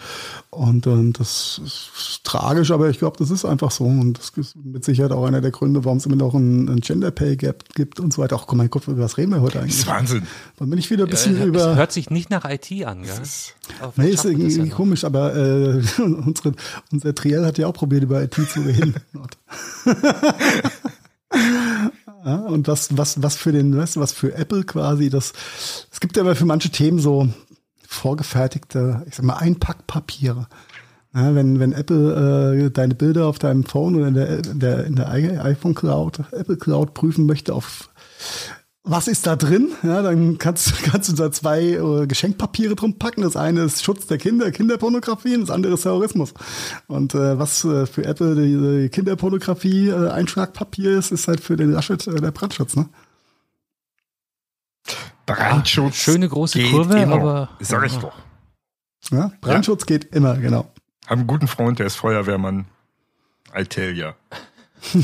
Und ähm, das ist tragisch, aber ich glaube, das ist einfach so. Und das ist mit Sicherheit auch einer der Gründe, warum es immer noch ein, ein Gender Pay Gap gibt und so weiter. Ach, mein Gott, über was reden wir heute Das eigentlich? ist Wahnsinn. Wollen wir nicht wieder ein bisschen es über. hört sich nicht nach IT an, gell? Das ist, Nee, ist das irgendwie ja komisch, aber äh, (laughs) unsere, unser Triell hat ja auch probiert, über IT zu reden. (laughs) (laughs) ja, und was, was, was für den, weißt du, was für Apple quasi, das, es gibt ja aber für manche Themen so vorgefertigte, ich sag mal, Einpackpapiere. Ja, wenn, wenn Apple äh, deine Bilder auf deinem Phone oder in der, der, in der iPhone Cloud, Apple Cloud prüfen möchte auf was ist da drin? Ja, dann kannst, (laughs) kannst du da zwei äh, Geschenkpapiere drum packen. Das eine ist Schutz der Kinder, Kinderpornografie, und das andere ist Terrorismus. Und äh, was äh, für Apple die, die Kinderpornografie äh, Einschlagpapier ist, ist halt für den Laschet äh, der Brandschutz, ne? Brandschutz. schöne große Kurve, immer. aber- Sag ich doch. Ja, Brandschutz geht immer, genau. Haben einen guten Freund, der ist Feuerwehrmann. Altelia. (laughs)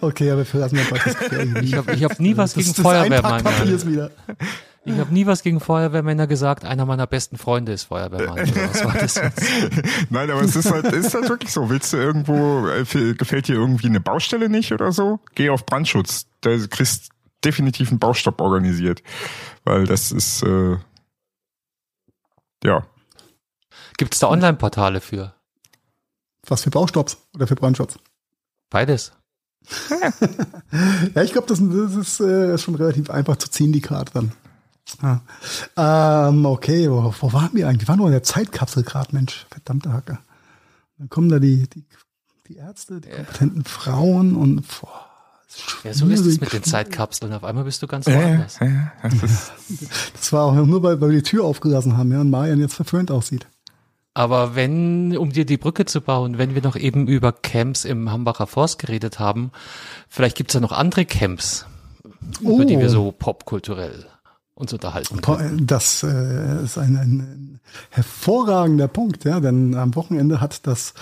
Okay, aber für lassen wir das. (laughs) Ich habe hab nie was das, gegen das wieder. Ich habe nie was gegen Feuerwehrmänner gesagt. Einer meiner besten Freunde ist Feuerwehrmann. (laughs) Nein, aber es ist halt, ist halt wirklich so. Willst du irgendwo, äh, gefällt dir irgendwie eine Baustelle nicht oder so? Geh auf Brandschutz. Da kriegst definitiv einen Baustopp organisiert. Weil das ist, äh, ja. Gibt es da Online-Portale für? Was für Baustopps oder für Brandschutz? Beides. (laughs) Ja, ich glaube, das, das ist äh, schon relativ einfach zu ziehen, die Karte dann. Ja. Ähm, okay, wo, wo waren wir eigentlich? Wir waren nur in der Zeitkapsel gerade, Mensch, verdammte Hacke. Dann kommen da die, die, die Ärzte, die kompetenten Frauen und boah, Ja, so ist es mit den. Zeitkapseln. Auf einmal bist du ganz Äh, woanders. äh, das ist, Das war auch nur, weil, weil wir die Tür aufgelassen haben, ja, und Marian jetzt verföhnt aussieht. Aber wenn, um dir die Brücke zu bauen, wenn wir noch eben über Camps im Hambacher Forst geredet haben, vielleicht gibt's ja noch andere Camps, über die Oh. wir so popkulturell uns unterhalten können. Das äh, ist ein, ein, ein hervorragender Punkt, ja, denn am Wochenende hat das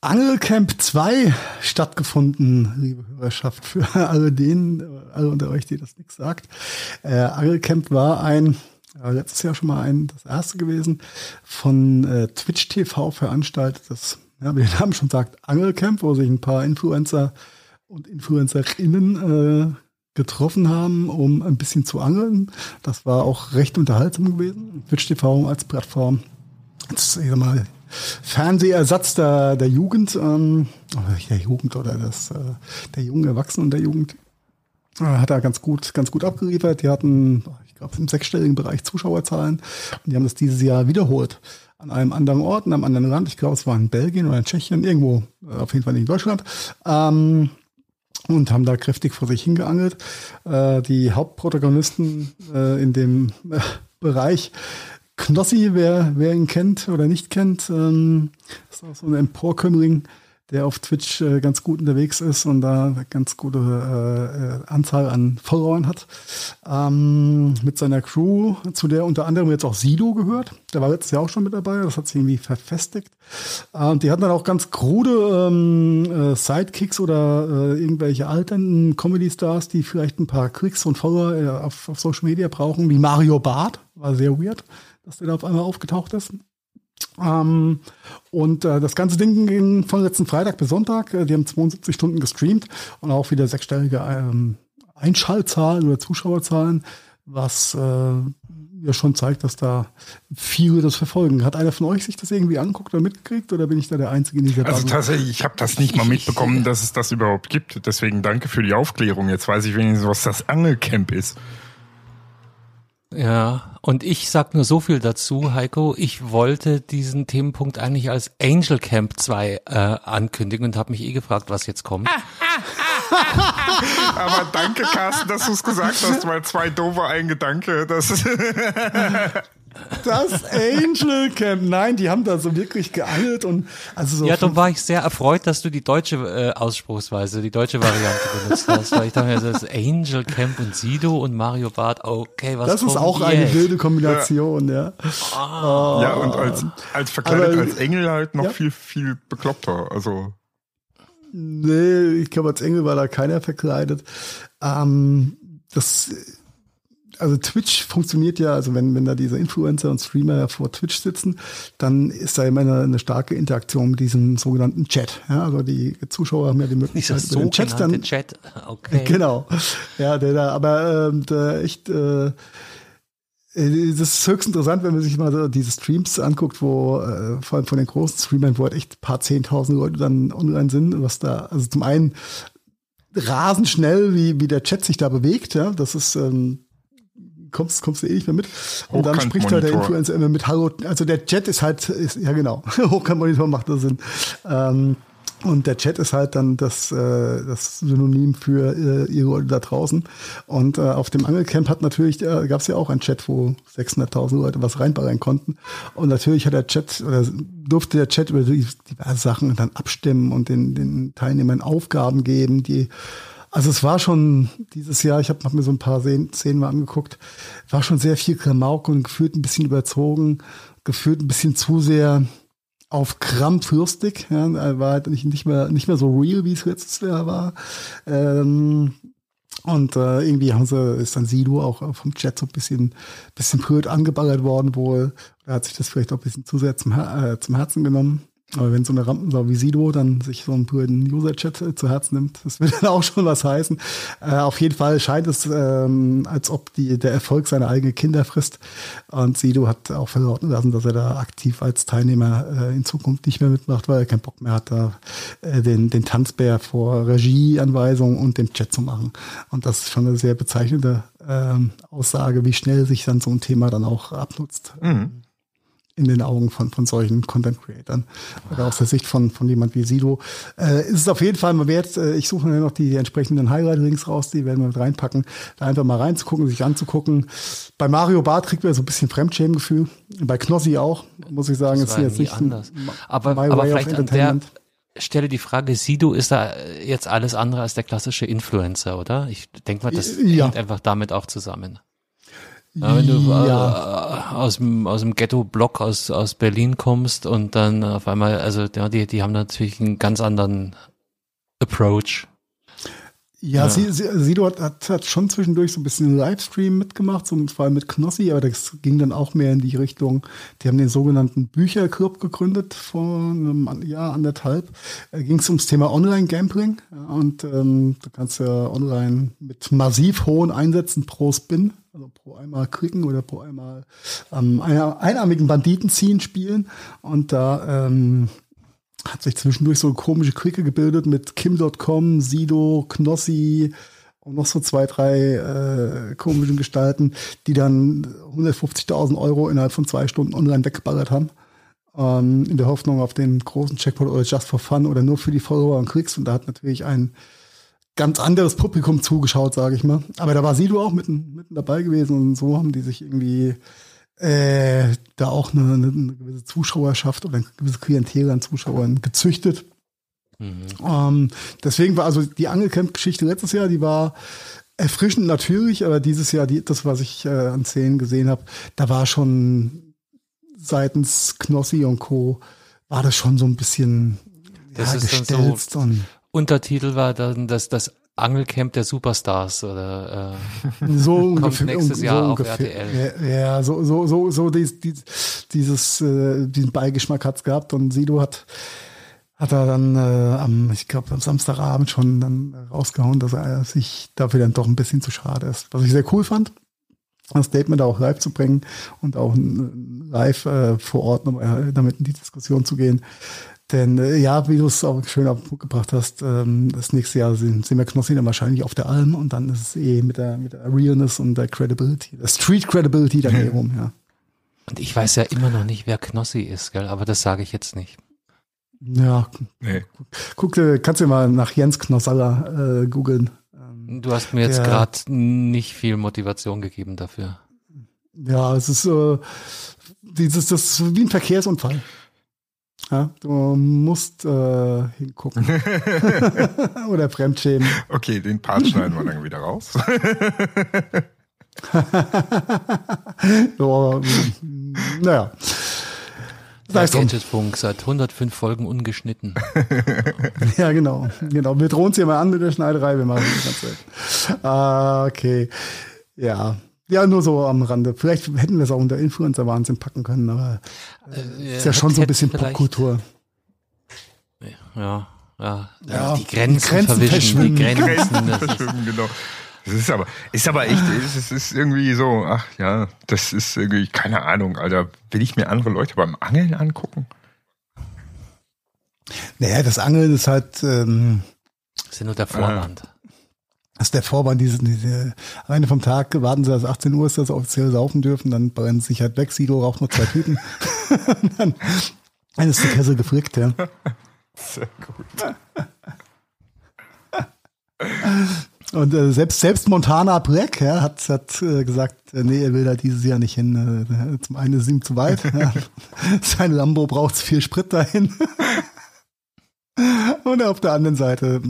Angelcamp 2 stattgefunden, liebe Hörerschaft, für alle denen, alle unter euch, die das nichts sagt. Äh, Angelcamp war ein, äh, letztes Jahr schon mal ein, das erste gewesen, von äh, Twitch TV veranstaltetes, ja, wie der Name schon sagt, Angelcamp, wo sich ein paar Influencer und Influencerinnen äh, getroffen haben, um ein bisschen zu angeln. Das war auch recht unterhaltsam gewesen. Twitch TV als Plattform. Jetzt, ich sag mal, Fernsehersatz der, der Jugend, ähm, der Jugend oder das, äh, der jungen Erwachsenen und der Jugend. Äh, Hat er ganz gut, ganz gut abgeliefert. Die hatten, ich glaube, im sechsstelligen Bereich Zuschauerzahlen. Und die haben das dieses Jahr wiederholt. An einem anderen Ort, in einem anderen Land. Ich glaube, es war in Belgien oder in Tschechien, irgendwo, äh, auf jeden Fall nicht in Deutschland. Ähm, und haben da kräftig vor sich hingeangelt. Äh, die Hauptprotagonisten äh, in dem äh, Bereich Knossi, wer, wer ihn kennt oder nicht kennt, ähm, ist auch so ein Emporkömmling, der auf Twitch äh, ganz gut unterwegs ist und da eine ganz gute äh, äh, Anzahl an Followern hat. Ähm, mit seiner Crew, zu der unter anderem jetzt auch Sido gehört. Der war letztes Jahr auch schon mit dabei, das hat sich irgendwie verfestigt. Äh, und die hatten dann auch ganz krude ähm, äh, Sidekicks oder äh, irgendwelche alternden Comedy-Stars, die vielleicht ein paar Klicks und Follower äh, auf, auf Social Media brauchen, wie Mario Barth. War sehr weird, dass der da auf einmal aufgetaucht ist. Ähm, und äh, das ganze Ding ging von letzten Freitag bis Sonntag. Äh, die haben 72 Stunden gestreamt und auch wieder sechsstellige ähm, Einschaltzahlen oder Zuschauerzahlen, was äh, ja schon zeigt, dass da viele das verfolgen. Hat einer von euch sich das irgendwie angeguckt oder mitgekriegt oder bin ich da der Einzige in dieser also tatsächlich, ich habe das nicht mal mitbekommen, (laughs) dass es das überhaupt gibt. Deswegen danke für die Aufklärung. Jetzt weiß ich wenigstens, was das Angelcamp ist. Ja, und ich sag nur so viel dazu, Heiko. Ich wollte diesen Themenpunkt eigentlich als Angel Camp 2 äh, ankündigen und habe mich eh gefragt, was jetzt kommt. (laughs) Aber danke, Carsten, dass du es gesagt hast, weil zwei doofe ein Gedanke. Das ist (laughs) Das Angel Camp. Nein, die haben da so wirklich geangelt und also so Ja, darum war ich sehr erfreut, dass du die deutsche äh, Ausspruchsweise, die deutsche Variante benutzt hast. Weil ich dachte mir, das ist Angel Camp und Sido und Mario Barth. Okay, was das ist auch eine wilde Kombination, ja. ja und als, als verkleidet Aber- als Engel halt noch Ja. viel, viel bekloppter. Also Nee, ich glaube, als Engel war da keiner verkleidet. Ähm, das, also Twitch funktioniert ja, also wenn, wenn da diese Influencer und Streamer vor Twitch sitzen, dann ist da immer eine, eine starke Interaktion mit diesem sogenannten Chat. Ja, also die Zuschauer haben ja die Möglichkeit, über den Chat dann Chat. Okay. (laughs) Genau. Ja, der da, aber ähm, der echt, äh, äh, das ist höchst interessant, wenn man sich mal so diese Streams anguckt, wo äh, vor allem von den großen Streamern, wo halt echt ein paar zehntausend Leute dann online sind, was da, also zum einen rasend schnell, wie, wie der Chat sich da bewegt, ja, das ist, ähm, kommst, kommst du eh nicht mehr mit. Und dann spricht halt der. Influencer immer mit Hallo, also der Chat ist halt, ist, ja genau, (laughs) Hochkantmonitor macht das Sinn. Ähm, Und der Chat ist halt dann das, äh, das Synonym für äh, ihr Leute da draußen. Und äh, auf dem Angelcamp hat natürlich, äh, gab es ja auch einen Chat, wo 600.000 Leute was reinballen konnten. Und natürlich hat der Chat oder durfte der Chat über diverse Sachen dann abstimmen und den, den Teilnehmern Aufgaben geben, die also es war schon dieses Jahr, ich habe hab mir so ein paar Szenen mal angeguckt, war schon sehr viel Klamauk und gefühlt ein bisschen überzogen, gefühlt ein bisschen zu sehr auf Krampf lustig. Ja, war halt nicht, nicht, mehr, nicht mehr so real, wie es letztes Jahr war. Ähm, und äh, irgendwie haben sie, ist dann Sido auch vom Chat so ein bisschen, bisschen blöd angeballert worden wohl. Da hat sich das vielleicht auch ein bisschen zu sehr zum, äh, zum Herzen genommen. Aber wenn so eine Rampensau wie Sido dann sich so einen blöden User-Chat äh, zu Herzen nimmt, das (laughs) wird dann auch schon was heißen. Äh, auf jeden Fall scheint es, ähm, als ob die, der Erfolg seine eigenen Kinder frisst. Und Sido hat auch verlauten lassen, dass er da aktiv als Teilnehmer äh, in Zukunft nicht mehr mitmacht, weil er keinen Bock mehr hat, da äh, den, den Tanzbär vor Regieanweisungen und dem Chat zu machen. Und das ist schon eine sehr bezeichnende ähm, Aussage, wie schnell sich dann so ein Thema dann auch abnutzt. Mhm in den Augen von, von solchen Content Creatern. Oder aus der Sicht von, von jemand wie Sido. Äh, ist es auf jeden Fall mal wert, äh, ich suche mir noch die, die entsprechenden Highlight-Links raus, die werden wir mit reinpacken, da einfach mal reinzugucken, sich anzugucken. Bei Mario Bart kriegt man so ein bisschen Fremdschämengefühl. Bei Knossi auch, muss ich sagen, das ist jetzt nicht anders. Aber, aber vielleicht an der Stelle die Frage, Sido ist da jetzt alles andere als der klassische Influencer, oder? Ich denke mal, das ja. hängt einfach damit auch zusammen. Ja, wenn du ja. äh, aus dem, aus dem Ghetto-Block aus, aus Berlin kommst und dann auf einmal, also ja, die, die haben natürlich einen ganz anderen Approach. Ja, ja. Sie, sie, Sido hat, hat, hat schon zwischendurch so ein bisschen Livestream mitgemacht, so vor allem mit Knossi, aber das ging dann auch mehr in die Richtung, die haben den sogenannten Bücherclub gegründet vor einem Jahr, anderthalb. Da ging es ums Thema Online-Gambling und ähm, du kannst ja online mit massiv hohen Einsätzen pro Spin also pro einmal klicken oder pro einmal ähm, einer einarmigen Banditen ziehen spielen. Und da ähm, hat sich zwischendurch so komische Quicke gebildet mit Kim.com, Sido, Knossi und noch so zwei, drei äh, komischen Gestalten, die dann 150.000 Euro innerhalb von zwei Stunden online weggeballert haben. Ähm, in der Hoffnung auf den großen Checkpoint oder just for fun oder nur für die Follower und Klicks. Und da hat natürlich ein ganz anderes Publikum zugeschaut, sage ich mal. Aber da war Sido auch mitten, mitten dabei gewesen und so haben die sich irgendwie äh, da auch eine, eine gewisse Zuschauerschaft oder eine gewisse Klientel an Zuschauern gezüchtet. Mhm. Ähm, deswegen war also die Angelcamp-Geschichte letztes Jahr, die war erfrischend natürlich, aber dieses Jahr, die, das, was ich äh, an Szenen gesehen habe, da war schon seitens Knossi und Co. war das schon so ein bisschen das ja, ist so und Untertitel war dann das, das Angelcamp der Superstars oder äh, so (laughs) ungefähr, nächstes Jahr so auf RTL. Ja, ja, so so so so dies, dies, dieses äh, diesen Beigeschmack hat's gehabt und Sido hat hat er dann äh, am ich glaube am Samstagabend schon dann rausgehauen, dass er sich dafür dann doch ein bisschen zu schade ist. Was ich sehr cool fand, das Statement auch live zu bringen und auch live äh, vor Ort damit in die Diskussion zu gehen. Denn äh, ja, wie du es auch schön auf den Punkt gebracht hast, ähm, das nächste Jahr sind, sind wir Knossi dann wahrscheinlich auf der Alm und dann ist es eh mit der, mit der Realness und der Credibility, der Street Credibility dann eh rum, ja. Und ich weiß ja immer noch nicht, wer Knossi ist, gell? aber das sage ich jetzt nicht. Ja, nee. guck, guck kannst du mal nach Jens Knossalla äh, googeln. Ähm, du hast mir jetzt gerade nicht viel Motivation gegeben dafür. Ja, es ist äh, dieses, das ist wie ein Verkehrsunfall. Ja, du musst äh, hingucken. (laughs) (laughs) Oder Fremdschämen. Okay, den Part schneiden wir dann wieder raus. (laughs) ja, naja. Der Gadgetfunk seit 105 Folgen ungeschnitten. ja, genau. Genau. Wir drohen es hier mal an mit der Schneiderei. Wir machen die ganze Zeit. Ah, okay. Ja. Ja, nur so am Rande. Vielleicht hätten wir es auch unter Influencer-Wahnsinn packen können, aber äh, ist ja schon so ein bisschen Popkultur. Ja, ja, ja. Die Grenzen, die Grenzen verwischen, die Grenzen, Grenzen verschwimmen, genau. Das ist aber, ist aber echt, es ist irgendwie so, ach ja, das ist irgendwie, keine Ahnung, Alter, will ich mir andere Leute beim Angeln angucken? Naja, das Angeln ist halt, ähm, das ist ja nur der Vorwand. Äh, das ist der Vorwand, diese, diese Ende vom Tag warten sie, dass 18 Uhr ist, dass sie offiziell saufen dürfen, dann brennen sie sich halt weg, Sido raucht nur zwei Tüten. (laughs) dann, dann ist der Kessel gefrickt, ja. Sehr gut. (laughs) Und äh, selbst, selbst Montana Black ja, hat, hat äh, gesagt, äh, nee, er will da dieses Jahr nicht hin. Äh, zum einen ist es ihm zu weit. ja. (laughs) Sein Lambo braucht viel Sprit dahin. Und auf der anderen Seite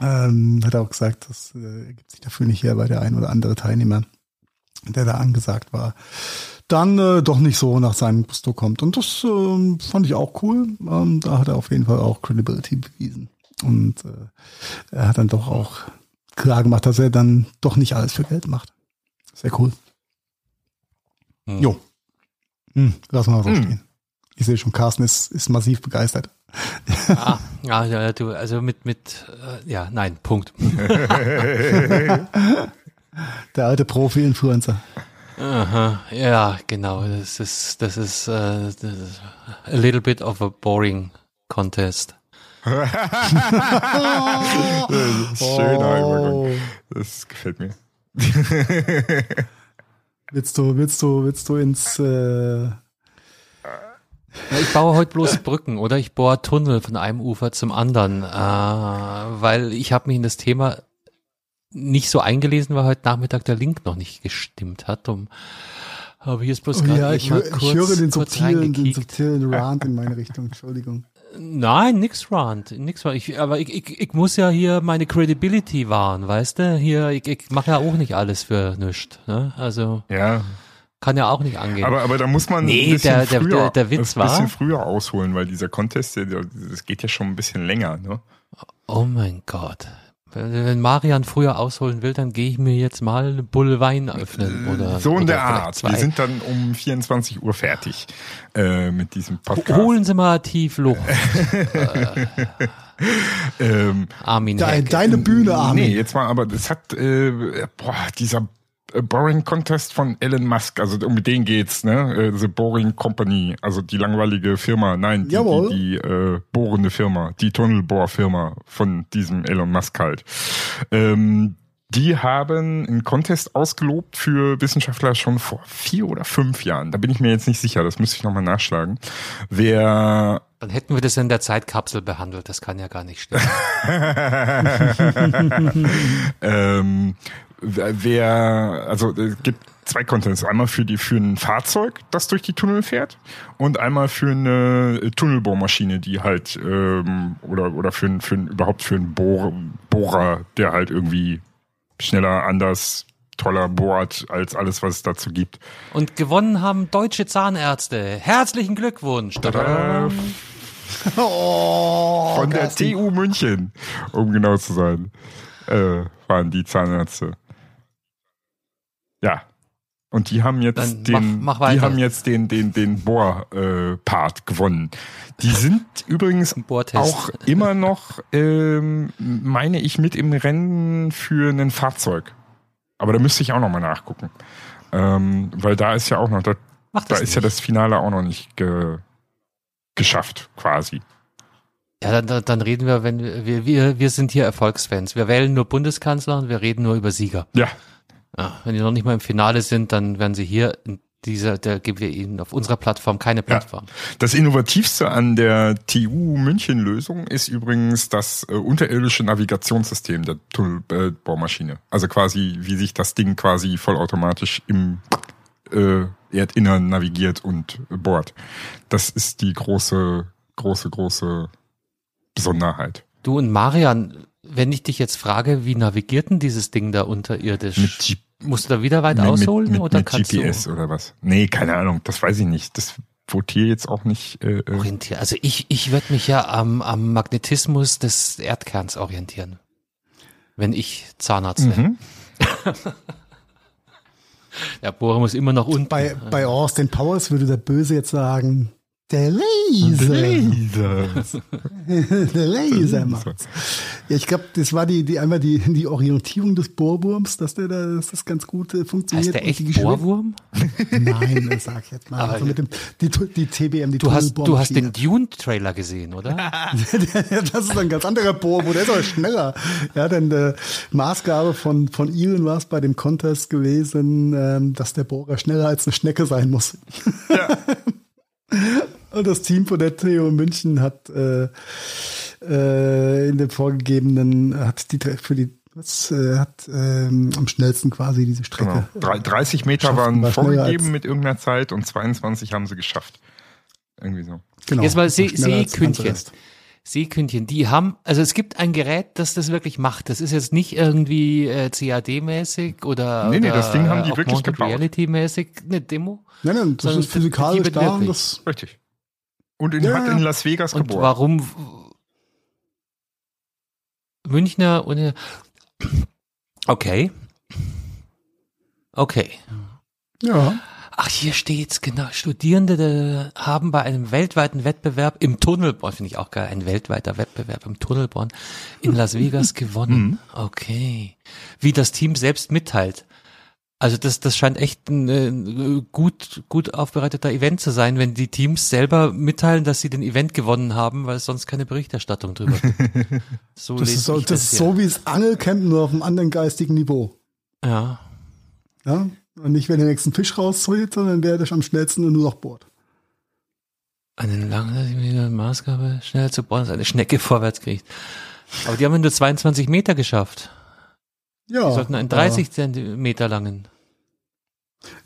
ähm, hat er auch gesagt, das äh, gibt sich dafür nicht her, weil der ein oder andere Teilnehmer, der da angesagt war, dann äh, doch nicht so nach seinem Gusto kommt. Und das äh, fand ich auch cool. Ähm, da hat er auf jeden Fall auch Credibility bewiesen. Und äh, er hat dann doch auch klar gemacht, dass er dann doch nicht alles für Geld macht. Sehr cool. Hm. Jo. Hm, lass mal so Hm. stehen. Ich sehe schon, Carsten ist, ist massiv begeistert. (laughs) Ah, ja, ja, du, also mit, mit, äh, ja, nein, Punkt. (laughs) Der alte Profi-Influencer. Aha, ja, genau. Das ist, das ist, äh, das ist a little bit of a boring contest. Schöner Übergang. Das gefällt mir. Willst du, willst du, willst du ins äh, Ja, ich baue heute bloß Brücken oder ich bohre Tunnel von einem Ufer zum anderen, äh, weil ich habe mich in das Thema nicht so eingelesen, weil heute Nachmittag der Link noch nicht gestimmt hat. Um, aber hier ist bloß oh gerade ja, ich, kurz, ich höre den subtilen, den subtilen Rant in meine Richtung. Entschuldigung. Nein, nix Rand, nix Rand. Ich, aber ich, ich, ich muss ja hier meine Credibility wahren, weißt du? Hier, ich, ich mache ja auch nicht alles für nichts. Ne? Also Ja, kann ja auch nicht angehen. aber, aber da muss man Nee, ein bisschen der- der- früher, der- der Witz ein bisschen war- früher ausholen, weil dieser Contest, das geht ja schon ein bisschen länger. Ne? oh mein Gott. Wenn Marian früher ausholen will, dann gehe ich mir jetzt mal eine Bulle Wein öffnen. Oder, so in oder der Art. Zwei. Wir sind dann um 24 Uhr fertig äh, mit diesem Podcast. Holen Sie mal tief Luft, (laughs) Ähm, Armin Heck. deine Bühne, Armin. Nee, jetzt mal, aber das hat, äh, boah, dieser äh, Boring Contest von Elon Musk, also um den geht's, ne? Äh, The Boring Company, also die langweilige Firma, nein, die, Jawohl. die, die äh, bohrende Firma, die Tunnelbohrfirma von diesem Elon Musk halt. Ähm, die haben einen Contest ausgelobt für Wissenschaftler schon vor vier oder fünf Jahren. Da bin ich mir jetzt nicht sicher, das müsste ich nochmal nachschlagen. Wer Dann hätten wir das in der Zeitkapsel behandelt. Das kann ja gar nicht stimmen. (laughs) (laughs) ähm, wer, also es gibt zwei Contests. Einmal für die für ein Fahrzeug, das durch die Tunnel fährt, und einmal für eine Tunnelbohrmaschine, die halt ähm, oder oder für ein, für ein, überhaupt für einen Bohr, Bohrer, der halt irgendwie schneller, anders, toller bohrt als alles, was es dazu gibt. Und gewonnen haben deutsche Zahnärzte. Herzlichen Glückwunsch. Tada! (laughs) Oh, Von der. TU München, um genau zu sein, äh, waren die Zahnärzte. Ja. Und die haben jetzt Dann den, mach- mach die haben jetzt den, den, den Bohr-Part gewonnen. Die sind übrigens auch immer noch, ähm, meine ich, mit im Rennen für ein Fahrzeug. Aber da müsste ich auch noch mal nachgucken. Ähm, weil da ist ja auch noch, da, da ist ja nicht. das Finale auch noch nicht ge, geschafft, quasi. Ja, dann, dann, reden wir, wenn wir, wir- wir, wir sind hier Erfolgsfans. Wir wählen nur Bundeskanzler und wir reden nur über Sieger. Ja, Ja, wenn die noch nicht mal im Finale sind, dann werden sie hier in dieser, da geben wir ihnen auf unserer Plattform keine Plattform. Das Innovativste an der TU München-Lösung ist übrigens das äh, unterirdische Navigationssystem der Tunnelbohrmaschine. also quasi, wie sich das Ding quasi vollautomatisch im äh, Erdinnern navigiert und äh, bohrt. Das ist die große, große, große Besonderheit. Du und Marian, wenn ich dich jetzt frage, wie navigiert denn dieses Ding da unterirdisch? Mit Musst du da wieder weit mit, ausholen mit, mit, oder mit kannst GPS du oder was? Nee, keine Ahnung, das weiß ich nicht. Das hier jetzt auch nicht. Äh, äh, orientieren? Also ich, ich würde mich ja am, am Magnetismus des Erdkerns orientieren. Wenn ich Zahnarzt wäre. mhm. (laughs) Der Bohrer muss immer noch unten. Bei, bei Austin Powers würde der Böse jetzt sagen, (laughs) der Laser. Laser. der Laser macht's. Ja, ich glaube, das war die, die einmal die, die Orientierung des Bohrwurms, dass der da, dass das ganz gut äh, funktioniert. heißt der echt Bohrwurm? (laughs) Nein, das sag ich jetzt mal. Aber- also mit dem, die, die TBM, die Du hast, du hast den Dune-Trailer gesehen, oder? Ja, (laughs) das ist ein ganz anderer Bohrwurm, der ist aber schneller. Ja, denn äh, Maßgabe von, von Elon war es bei dem Contest gewesen, ähm, dass der Bohrer schneller als eine Schnecke sein muss. (laughs) Und das Team von der TU München hat äh, äh, in dem vorgegebenen, hat die für die was äh, hat ähm, am schnellsten quasi diese Strecke. Genau. Drei- 30 Meter Geschafft, waren war vorgegeben mit irgendeiner Zeit und 22 haben sie geschafft. Irgendwie so. Genau. Jetzt mal See- Seekündchen. Seekündchen, die haben, also es gibt ein Gerät, das das wirklich macht. Das ist jetzt nicht irgendwie äh, CAD-mäßig oder, Nee, nee, oder das Ding haben die äh, wirklich Augmented gebaut. Reality-mäßig eine Demo. Nein, nein, das ist physikalisch da und das Richtig. Und in, Ja, hat in Las Vegas Und geboren. warum Münchner und Okay. Okay. ja. Ach, hier steht's, genau. Studierende äh, haben bei einem weltweiten Wettbewerb im Tunnelborn, finde ich auch geil, ein weltweiter Wettbewerb im Tunnelborn in Las Vegas (laughs) gewonnen. Okay. Wie das Team selbst mitteilt. Also das, das scheint echt ein äh, gut, gut aufbereiteter Event zu sein, wenn die Teams selber mitteilen, dass sie den Event gewonnen haben, weil es sonst keine Berichterstattung drüber gibt. (laughs) So Das ist, so, ich das ist so wie das Angelcamp, nur auf einem anderen geistigen Niveau. Ja. Ja? Und nicht, wenn der nächsten Fisch rausholt, sondern wer das am schnellsten nur noch bohrt. Eine lange Maßgabe schnell zu bohren, dass eine Schnecke vorwärts kriegt. Aber die haben nur 22 Meter geschafft. Ja. Die sollten einen 30 Zentimeter langen.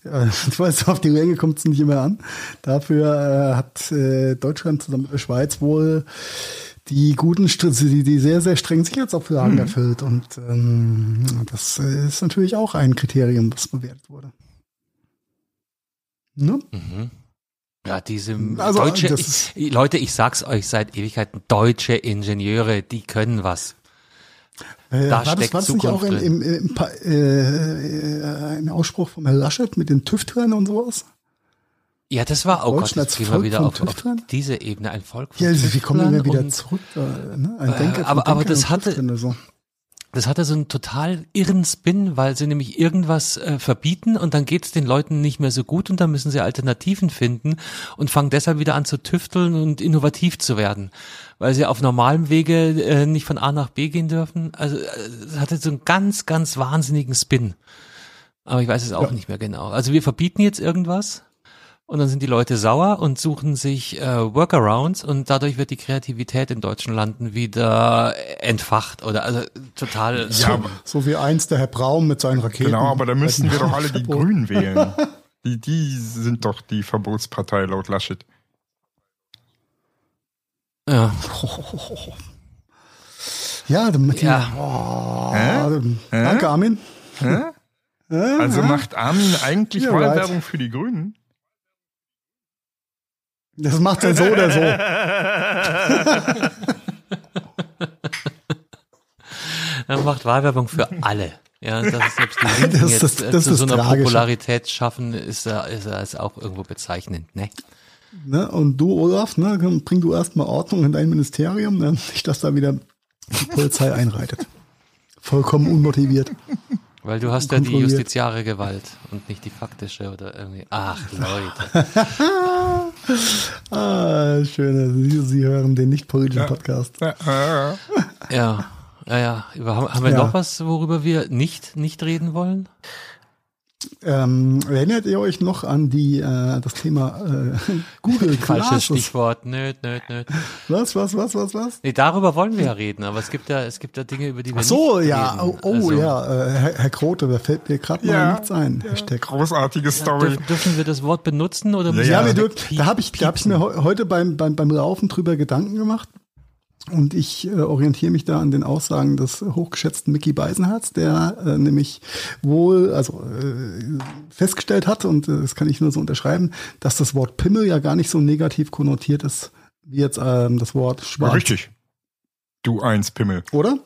Ja, (laughs) ich weiß, auf die Länge kommt es nicht immer an. Dafür äh, hat äh, Deutschland zusammen mit der Schweiz wohl die guten, die, die sehr, sehr strengen Sicherheitsauflagen Mhm. erfüllt. Und ähm, das äh, ist natürlich auch ein Kriterium, das bewertet wurde. Ne? Mhm. Ja, diese Also, deutsche, das ich, Leute, ich sag's euch seit Ewigkeiten, deutsche Ingenieure, die können was. Äh, Da war das, steckt war das nicht auch in, Zukunft im, im, Pa- äh, äh, ein Ausspruch vom Herrn Laschet mit den TÜV-Trainern und sowas? Ja, das war, oh Gott, Deutschland jetzt gehen wir Volk wieder auf, auf diese Ebene, ein Volk von Ja, wir kommen immer Tüftlern wieder und- zurück. Äh, ne? Ein Äh, Denker, aber- von aber Denkern das hatte- so. Das hatte so einen total irren Spin, weil sie nämlich irgendwas äh, verbieten und dann geht's den Leuten nicht mehr so gut und dann müssen sie Alternativen finden und fangen deshalb wieder an zu tüfteln und innovativ zu werden, weil sie auf normalem Wege äh, nicht von A nach B gehen dürfen. Also äh, es hatte so einen ganz, ganz wahnsinnigen Spin. Aber ich weiß es auch Ja. nicht mehr genau. Also wir verbieten jetzt irgendwas und dann sind die Leute sauer und suchen sich äh, Workarounds und dadurch wird die Kreativität in deutschen Landen wieder entfacht oder also total. Ja, aber- So wie einst der Herr Braun mit seinen Raketen. Genau, aber da müssten wir doch alle die. Grünen (laughs) wählen. Die, die sind doch die Verbotspartei laut Laschet. Ja. (laughs) Ja, damit Ja. Oh, Hä? Danke, Armin. Hä? (laughs) Also macht Armin eigentlich Ja, Wahlwerbung für die Grünen? Das macht er so oder so. (laughs) Er macht Wahlwerbung für alle. Ja, und dass selbst die Linken Das ist jetzt das- äh, das zu ist so einer tragisch. Popularität schaffen, ist er ist, er ist auch irgendwo bezeichnend, ne? Ne? Und du, Olaf, ne, bring du erstmal Ordnung in dein Ministerium, ne? nicht, dass da wieder die Polizei einreitet. Vollkommen unmotiviert. Weil du hast ja die justiziare Gewalt und nicht die faktische oder irgendwie. Ach, Leute. (laughs) Ah, schön. Sie, Sie hören den nicht politischen Podcast. Ja, Ja, ja, haben wir Ja. noch was, worüber wir nicht, nicht reden wollen? Ähm, erinnert ihr euch noch an die äh, das Thema äh, Google (laughs) Falsches Glasses? Stichwort. Nö, nö, nö. Was, was, was, was, was? Nee, darüber wollen wir ja reden, aber es gibt ja, es gibt ja Dinge, über die wir Ach so, nicht ja, reden. oh, oh Also, ja, äh, Herr, Herr Krote, da fällt mir gerade mal Ja. nichts ein. Hashtag. großartige Story. Dürfen, dürfen wir das Wort benutzen oder müssen Ja, Ja. wir dürfen, da habe ich, da hab ich mir heu- heute beim, beim, beim Laufen drüber Gedanken gemacht. Und ich äh, orientiere mich da an den Aussagen des hochgeschätzten Mickey Beisenherz, der äh, nämlich wohl, also äh, festgestellt hat, und äh, das kann ich nur so unterschreiben, dass das Wort Pimmel ja gar nicht so negativ konnotiert ist, wie jetzt ähm, das Wort schwarz. Richtig. Du eins Pimmel. Oder?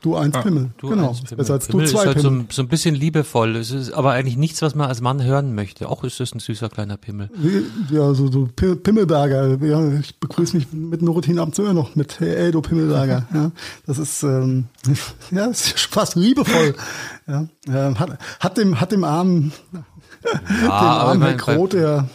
Du eins Ah, Pimmel. Du genau. eins Pimmel. Besser als du Pimmel zwei ist halt so, Pimmel. ein- so ein bisschen liebevoll. Es ist aber eigentlich nichts, was man als Mann hören möchte. Auch ist das ein süßer kleiner Pimmel. Ja, so, so Pi- Pimmelberger. Ja, ich begrüße mich mit einem Routinabend immer noch mit Hey, ey, du Pimmelberger. (laughs) Ja, das ist ähm, (laughs) ja das ist fast liebevoll. Ja, ähm, hat, hat dem hat dem armen (laughs) Ja, dem aber armen Herr Krote ja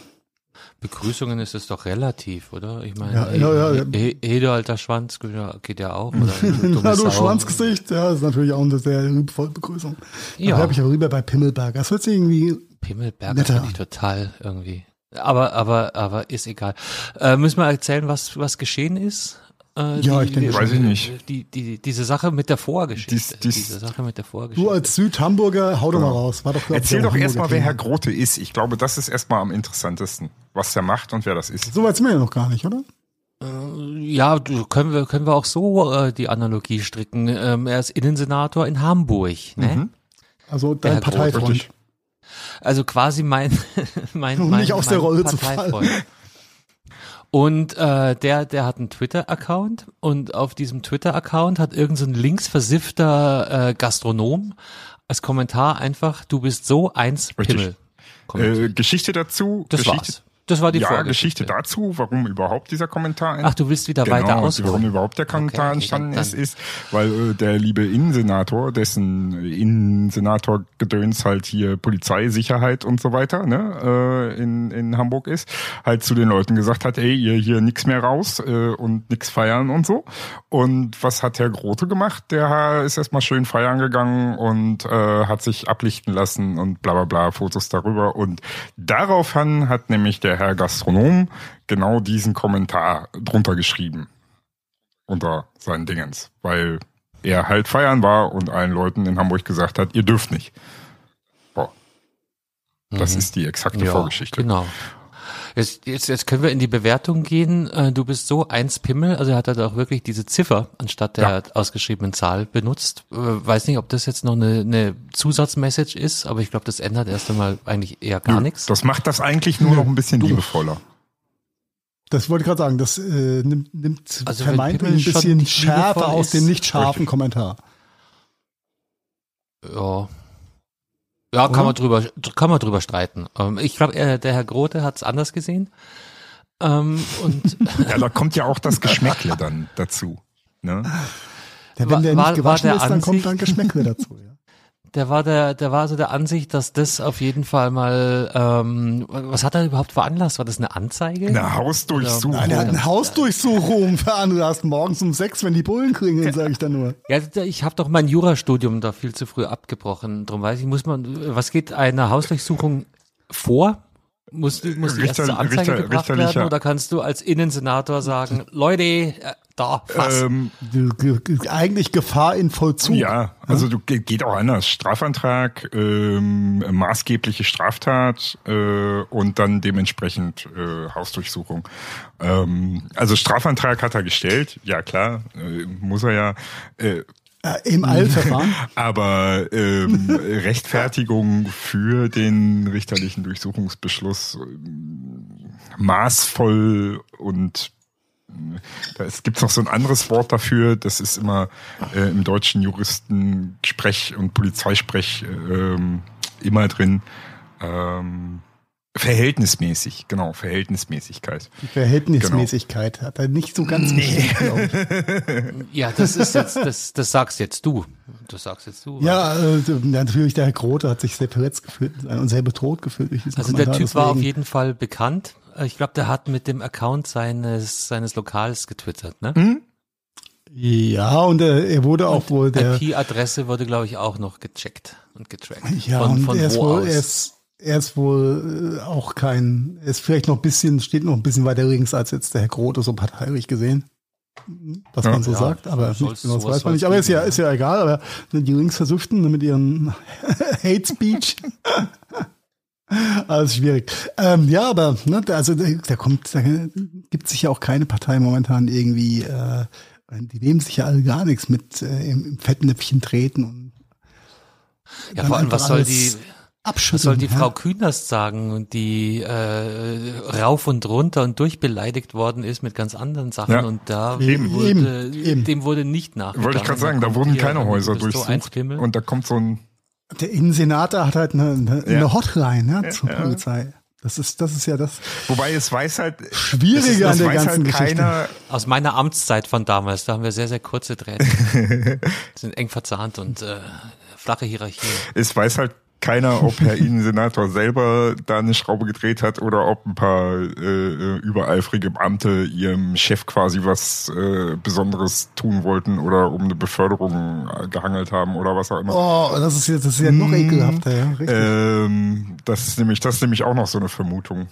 Begrüßungen ist es doch relativ, oder? Ich meine, Ja, ja, ja. He- He- Hede, alter Schwanz, ja, geht ja auch. Oder (laughs) dumme Na, du. Schwanzgesicht, ja, ist natürlich auch eine sehr liebevolle Begrüßung. Ja. Da habe ich aber rüber bei Pimmelberger. Das hört sich irgendwie Pimmelberger finde ich total irgendwie. Aber, aber, aber ist egal. Äh, müssen wir erzählen, was, was geschehen ist? Äh, Ja, ich denke. Weiß ich nicht. Die, die, diese Sache mit der Vorgeschichte. Dies- dies- diese Sache mit der Vorgeschichte. Du als Südhamburger, hau doch mal raus. War doch, glaub ich, Erzähl doch erstmal, wer Herr Grote ist. Ich glaube, das ist erstmal am interessantesten, was er macht und wer das ist. So weit sind wir ja noch gar nicht, oder? Ja, du- können wir, können wir auch so äh, die Analogie stricken. Ähm, er ist Innensenator in Hamburg. Ne? Mhm. Also dein Parteifreund. Also quasi mein, mein, (laughs) Um mein, nicht aus der mein Rolle zu Parteifreund. Und äh, der, der hat einen Twitter-Account und auf diesem Twitter-Account hat irgendein so ein linksversiffter äh, Gastronom als Kommentar einfach, du bist so eins. Pimmel. Äh, Geschichte dazu. das Geschichte, war's. Das war die ja, Vorgeschichte. Geschichte dazu, warum überhaupt dieser Kommentar Ach, du willst wieder weiter Genau, ausholen. warum überhaupt der Kommentar Okay, entstanden dann- ist, ist, weil äh, der liebe Innensenator, dessen Innensenator Gedöns halt hier Polizei, Sicherheit und so weiter ne, äh, in, in Hamburg ist, halt zu den Leuten gesagt hat, ey, ihr hier nix mehr raus äh, und nix feiern und so. Und was hat Herr Grote gemacht? Der ist erstmal schön feiern gegangen und äh, hat sich ablichten lassen und bla bla bla, Fotos darüber. Und daraufhin hat nämlich der Herr Gastronom genau diesen Kommentar drunter geschrieben unter seinen Dingens, weil er halt feiern war und allen Leuten in Hamburg gesagt hat, ihr dürft nicht. Boah. Das ist die exakte Vorgeschichte. Genau. Jetzt, jetzt, jetzt können wir in die Bewertung gehen. Äh, Du bist so eins Pimmel, also er hat halt auch wirklich diese Ziffer anstatt der Ja. ausgeschriebenen Zahl benutzt. Äh, Weiß nicht, ob das jetzt noch eine, eine Zusatzmessage ist, aber ich glaube, das ändert erst einmal eigentlich eher gar nichts. Das macht das eigentlich nur noch ein bisschen liebevoller. Das wollte ich gerade sagen. Das äh, nimmt, nimmt Also vermeintlich ein bisschen Schärfe aus dem nicht scharfen Kommentar. Ja. Ja, kann Oder? man drüber, kann man drüber streiten. Ähm, Ich glaube, der Herr Grote hat es anders gesehen. Ähm, Und (laughs) Ja, da kommt ja auch das Geschmäckle dann dazu. Ne? Ja, War- wenn der war- nicht gewaschen war der ist, dann kommt Ansicht- dann Geschmäckle dazu. Ja. Der war der, der war so der Ansicht, dass das auf jeden Fall mal, ähm, was hat er überhaupt veranlasst? War das eine Anzeige? Eine Hausdurchsuchung. Nein, er hat eine Hausdurchsuchung (laughs) veranlasst morgens um sechs, wenn die Bullen klingeln, sage ich dann nur. Ja, ich habe doch mein Jurastudium da viel zu früh abgebrochen. Drum weiß ich, muss man, was geht einer Hausdurchsuchung vor? Muss, die- muss die erst Richter- zur Anzeige Richter- gebracht werden oder kannst du als Innensenator sagen, (laughs) Leute, äh, da, fass. Ähm, Ge- ge- Eigentlich Gefahr in Vollzug. ja, also du ge- geht auch anders. Strafantrag, ähm, maßgebliche Straftat äh, und dann dementsprechend äh, Hausdurchsuchung. Ähm, also Strafantrag hat er gestellt, ja klar, äh, muss er ja. Äh, Im Eilverfahren. (laughs) Aber ähm, (laughs) Rechtfertigung für den richterlichen Durchsuchungsbeschluss ähm, maßvoll und äh, da ist- gibt's noch so ein anderes Wort dafür, das ist immer äh, im deutschen Juristensprech und Polizeisprech ähm, immer drin. Ähm, verhältnismäßig, genau, Verhältnismäßigkeit. Die Verhältnismäßigkeit hat er nicht so ganz glaube ich. (laughs) Ja, das ist jetzt, das, das sagst jetzt du. Das sagst jetzt du. Ja, äh, natürlich, der Herr Grote hat sich sehr verletzt gefühlt und sehr bedroht gefühlt. Also der Typ war auf deswegen- jeden Fall bekannt. Äh, Ich glaube, der hat mit dem Account seines, seines Lokals getwittert, ne? Hm? Ja, und äh, er wurde auch wohl der. IP-Adresse wurde, glaube ich, auch noch gecheckt und getrackt. Ja, von, und von er ist wo wohl, aus? er ist, er ist wohl äh, auch kein, er ist vielleicht noch ein bisschen, steht noch ein bisschen weiter links als jetzt der Herr Grote, so parteilich gesehen. Was Ja. man so Ja, sagt, aber nicht genau, das weiß man nicht. Aber ist ja, ist ja egal, aber die Linksversüften mit ihren (laughs) Hate Speech. (laughs) Alles schwierig. Ähm, ja, aber ne, da- also da, da kommt, da gibt sich ja auch keine Partei momentan irgendwie, äh, die nehmen sich ja alle gar nichts mit äh, im, im Fettnäpfchen treten und ja, vor allem, was soll alles die, abschütteln. was soll die ja? Frau Künast sagen und die äh, rauf und runter und durchbeleidigt worden ist mit ganz anderen Sachen Ja. und da Eben, wurde, eben, eben. dem wurde nicht nachgegangen. Wollte ich gerade sagen, Da wurden keine Häuser durchsucht und da kommt so ein Der Innensenator hat halt eine, eine, Ja. eine Hotline ja, zur Polizei. Das ist, das ist ja das. Wobei es weiß halt Schwierige es ist, an der ganzen halt Geschichte. keiner, Aus meiner Amtszeit von damals, da haben wir sehr, sehr kurze Drähte. (laughs) sind eng verzahnt und äh, flache Hierarchien. es weiß halt keiner, ob Herr Innensenator selber da eine Schraube gedreht hat oder ob ein paar äh, übereifrige Beamte ihrem Chef quasi was äh, Besonderes tun wollten oder um eine Beförderung äh, gehangelt haben oder was auch immer. Oh, das ist, ja- das ist ja noch ekelhafter, ja. Richtig. Ähm, das ist nämlich, das ist nämlich auch noch so eine Vermutung.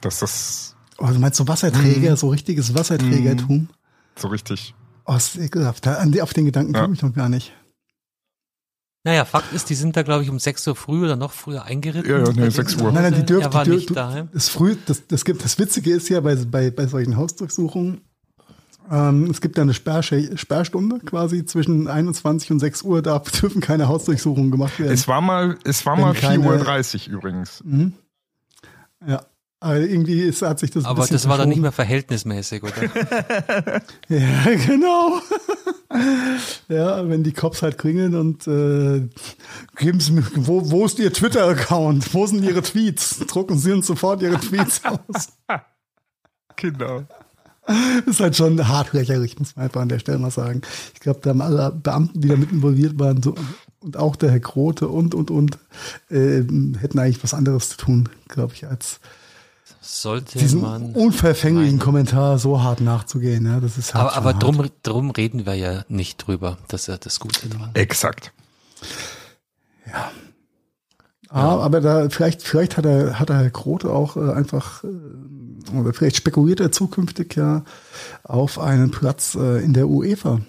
dass das Oh, du meinst so Wasserträger, so richtiges Wasserträgertum? so richtig. Oh, ist ekelhaft. Da- An die, auf den Gedanken Ja. komme ich noch gar nicht. Naja, Fakt ist, die sind da, glaube ich, um 6 Uhr früh oder noch früher eingeritten. Ja, ja, nee, Bei 6 denen Uhr. Nein, nein, die dürfen, die dür- nicht du- daheim. Das, früh, das, das, gibt, das Witzige ist ja bei, bei, bei solchen Hausdurchsuchungen, ähm, es gibt ja eine Sperr, Sperrstunde quasi zwischen 21 und 6 Uhr, da (laughs) dürfen keine Hausdurchsuchungen gemacht werden. Es war mal, es war mal keine- 4.30 Uhr übrigens. ja. Aber irgendwie ist, hat sich das ein Aber das war dann nicht verschoben. mehr verhältnismäßig, oder? (laughs) Ja, genau. ja, wenn die Cops halt klingeln und äh, geben Sie mir, wo, wo ist Ihr Twitter-Account? Wo sind Ihre Tweets? Drucken Sie uns sofort Ihre Tweets aus. (laughs) Genau. ist halt schon harträcherig, muss man einfach an der Stelle mal sagen. Ich glaube, da haben alle Beamten, die da mit involviert waren, so, und auch der Herr Grote und, und, und, äh, hätten eigentlich was anderes zu tun, glaube ich, als Sollte diesen man. unverfänglichen meinen. Kommentar so hart nachzugehen. Ja, das ist halt Aber, aber hart. drum, drum reden wir ja nicht drüber. Das ist ja das Gute dran. Exakt. Ah, aber da vielleicht, vielleicht hat er, hat der Herr Grote auch äh, einfach, äh, oder vielleicht spekuliert er zukünftig ja auf einen Platz äh, in der UEFA.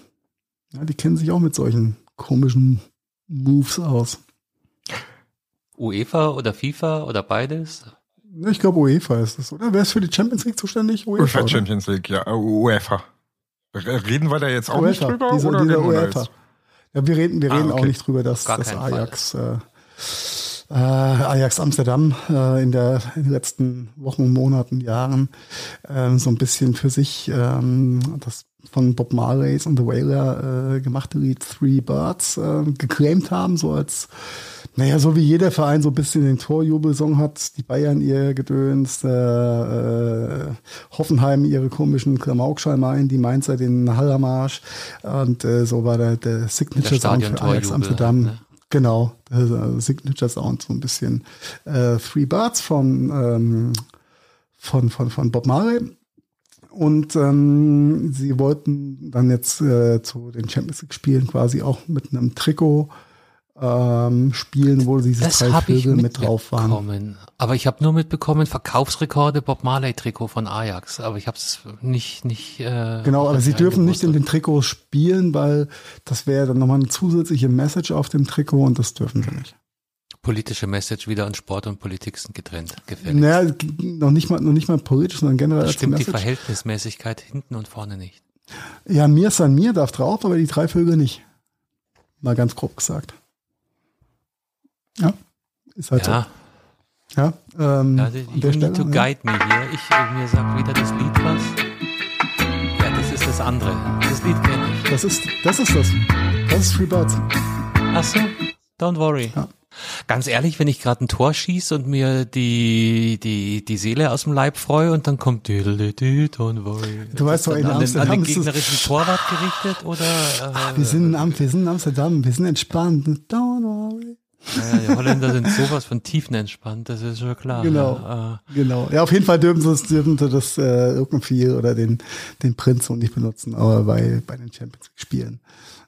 Ja, die kennen sich auch mit solchen komischen Moves aus. UEFA oder FIFA oder beides? Ja, Ich glaube, UEFA ist das, oder? Wer ist für die Champions League zuständig? UEFA. UEFA? Champions League, ja, UEFA. Reden wir da jetzt auch nicht UEFA, drüber? dieser, oder dieser UEFA. Ja, wir reden, wir Ah, reden auch okay. nicht drüber, dass Gar das keinen Fall. Ajax, äh, äh, Ajax Amsterdam äh, in, der, in den letzten Wochen, Monaten, Jahren ähm, so ein bisschen für sich ähm, das von Bob Marleys und The Wailer äh, gemachte Lied Three Birds äh, geclaimed haben, so als naja, so wie jeder Verein so ein bisschen den Torjubelsong hat, die Bayern ihr Gedöns, äh, äh, Hoffenheim ihre komischen Klamaukschalmeien, die Mainzer den Hallermarsch und äh, so war der, der Signature Sound für Ajax Amsterdam. ne? Genau, der äh, Signature Sound so ein bisschen äh, Three Birds von, ähm, von, von, von Bob Marley. Und ähm, sie wollten dann jetzt äh, zu den Champions League Spielen quasi auch mit einem Trikot ähm, spielen, wo diese Das drei Vögel mit drauf waren. Aber ich habe nur mitbekommen, Verkaufsrekorde Bob Marley Trikot von Ajax. Aber ich habe es nicht, nicht. Äh, Genau, aber sie nicht dürfen nicht in den Trikots spielen, weil das wäre dann nochmal eine zusätzliche Message auf dem Trikot und das dürfen sie nicht. politische Message wieder an Sport und Politik sind getrennt. Gefällig. Naja, noch nicht mal, noch nicht mal politisch, sondern generell das als stimmt die Message. Verhältnismäßigkeit hinten und vorne nicht. Ja, mir san mir darf drauf, aber die drei Vögel nicht. Mal ganz grob gesagt. Ja, ist halt Ja, so. Ja, ähm, ja der you Stelle, need to ja. guide me hier. Ich, äh, mir sagt wieder das Lied was. Ja, das ist das andere. Das Lied kenne ich. Das ist, das ist das. Das ist Free Birds. Ach so, don't worry. Ja. Ganz ehrlich, wenn ich gerade ein Tor schieße und mir die, die, die Seele aus dem Leib freue und dann kommt don't worry. Du weißt doch, in an den, an den Amsterdam gegnerischen Torwart gerichtet oder? Äh, Wir sind, in wir sind in Amsterdam, wir sind entspannt. Don't worry. Naja, die Holländer sind sowas von tiefenentspannt, das ist schon klar. Genau. Ja, äh, Genau. Ja, auf jeden Fall dürfen sie das, dürfen sie das äh, irgendwie oder den, den Prinz und nicht benutzen, aber bei, bei den Champions League Spielen.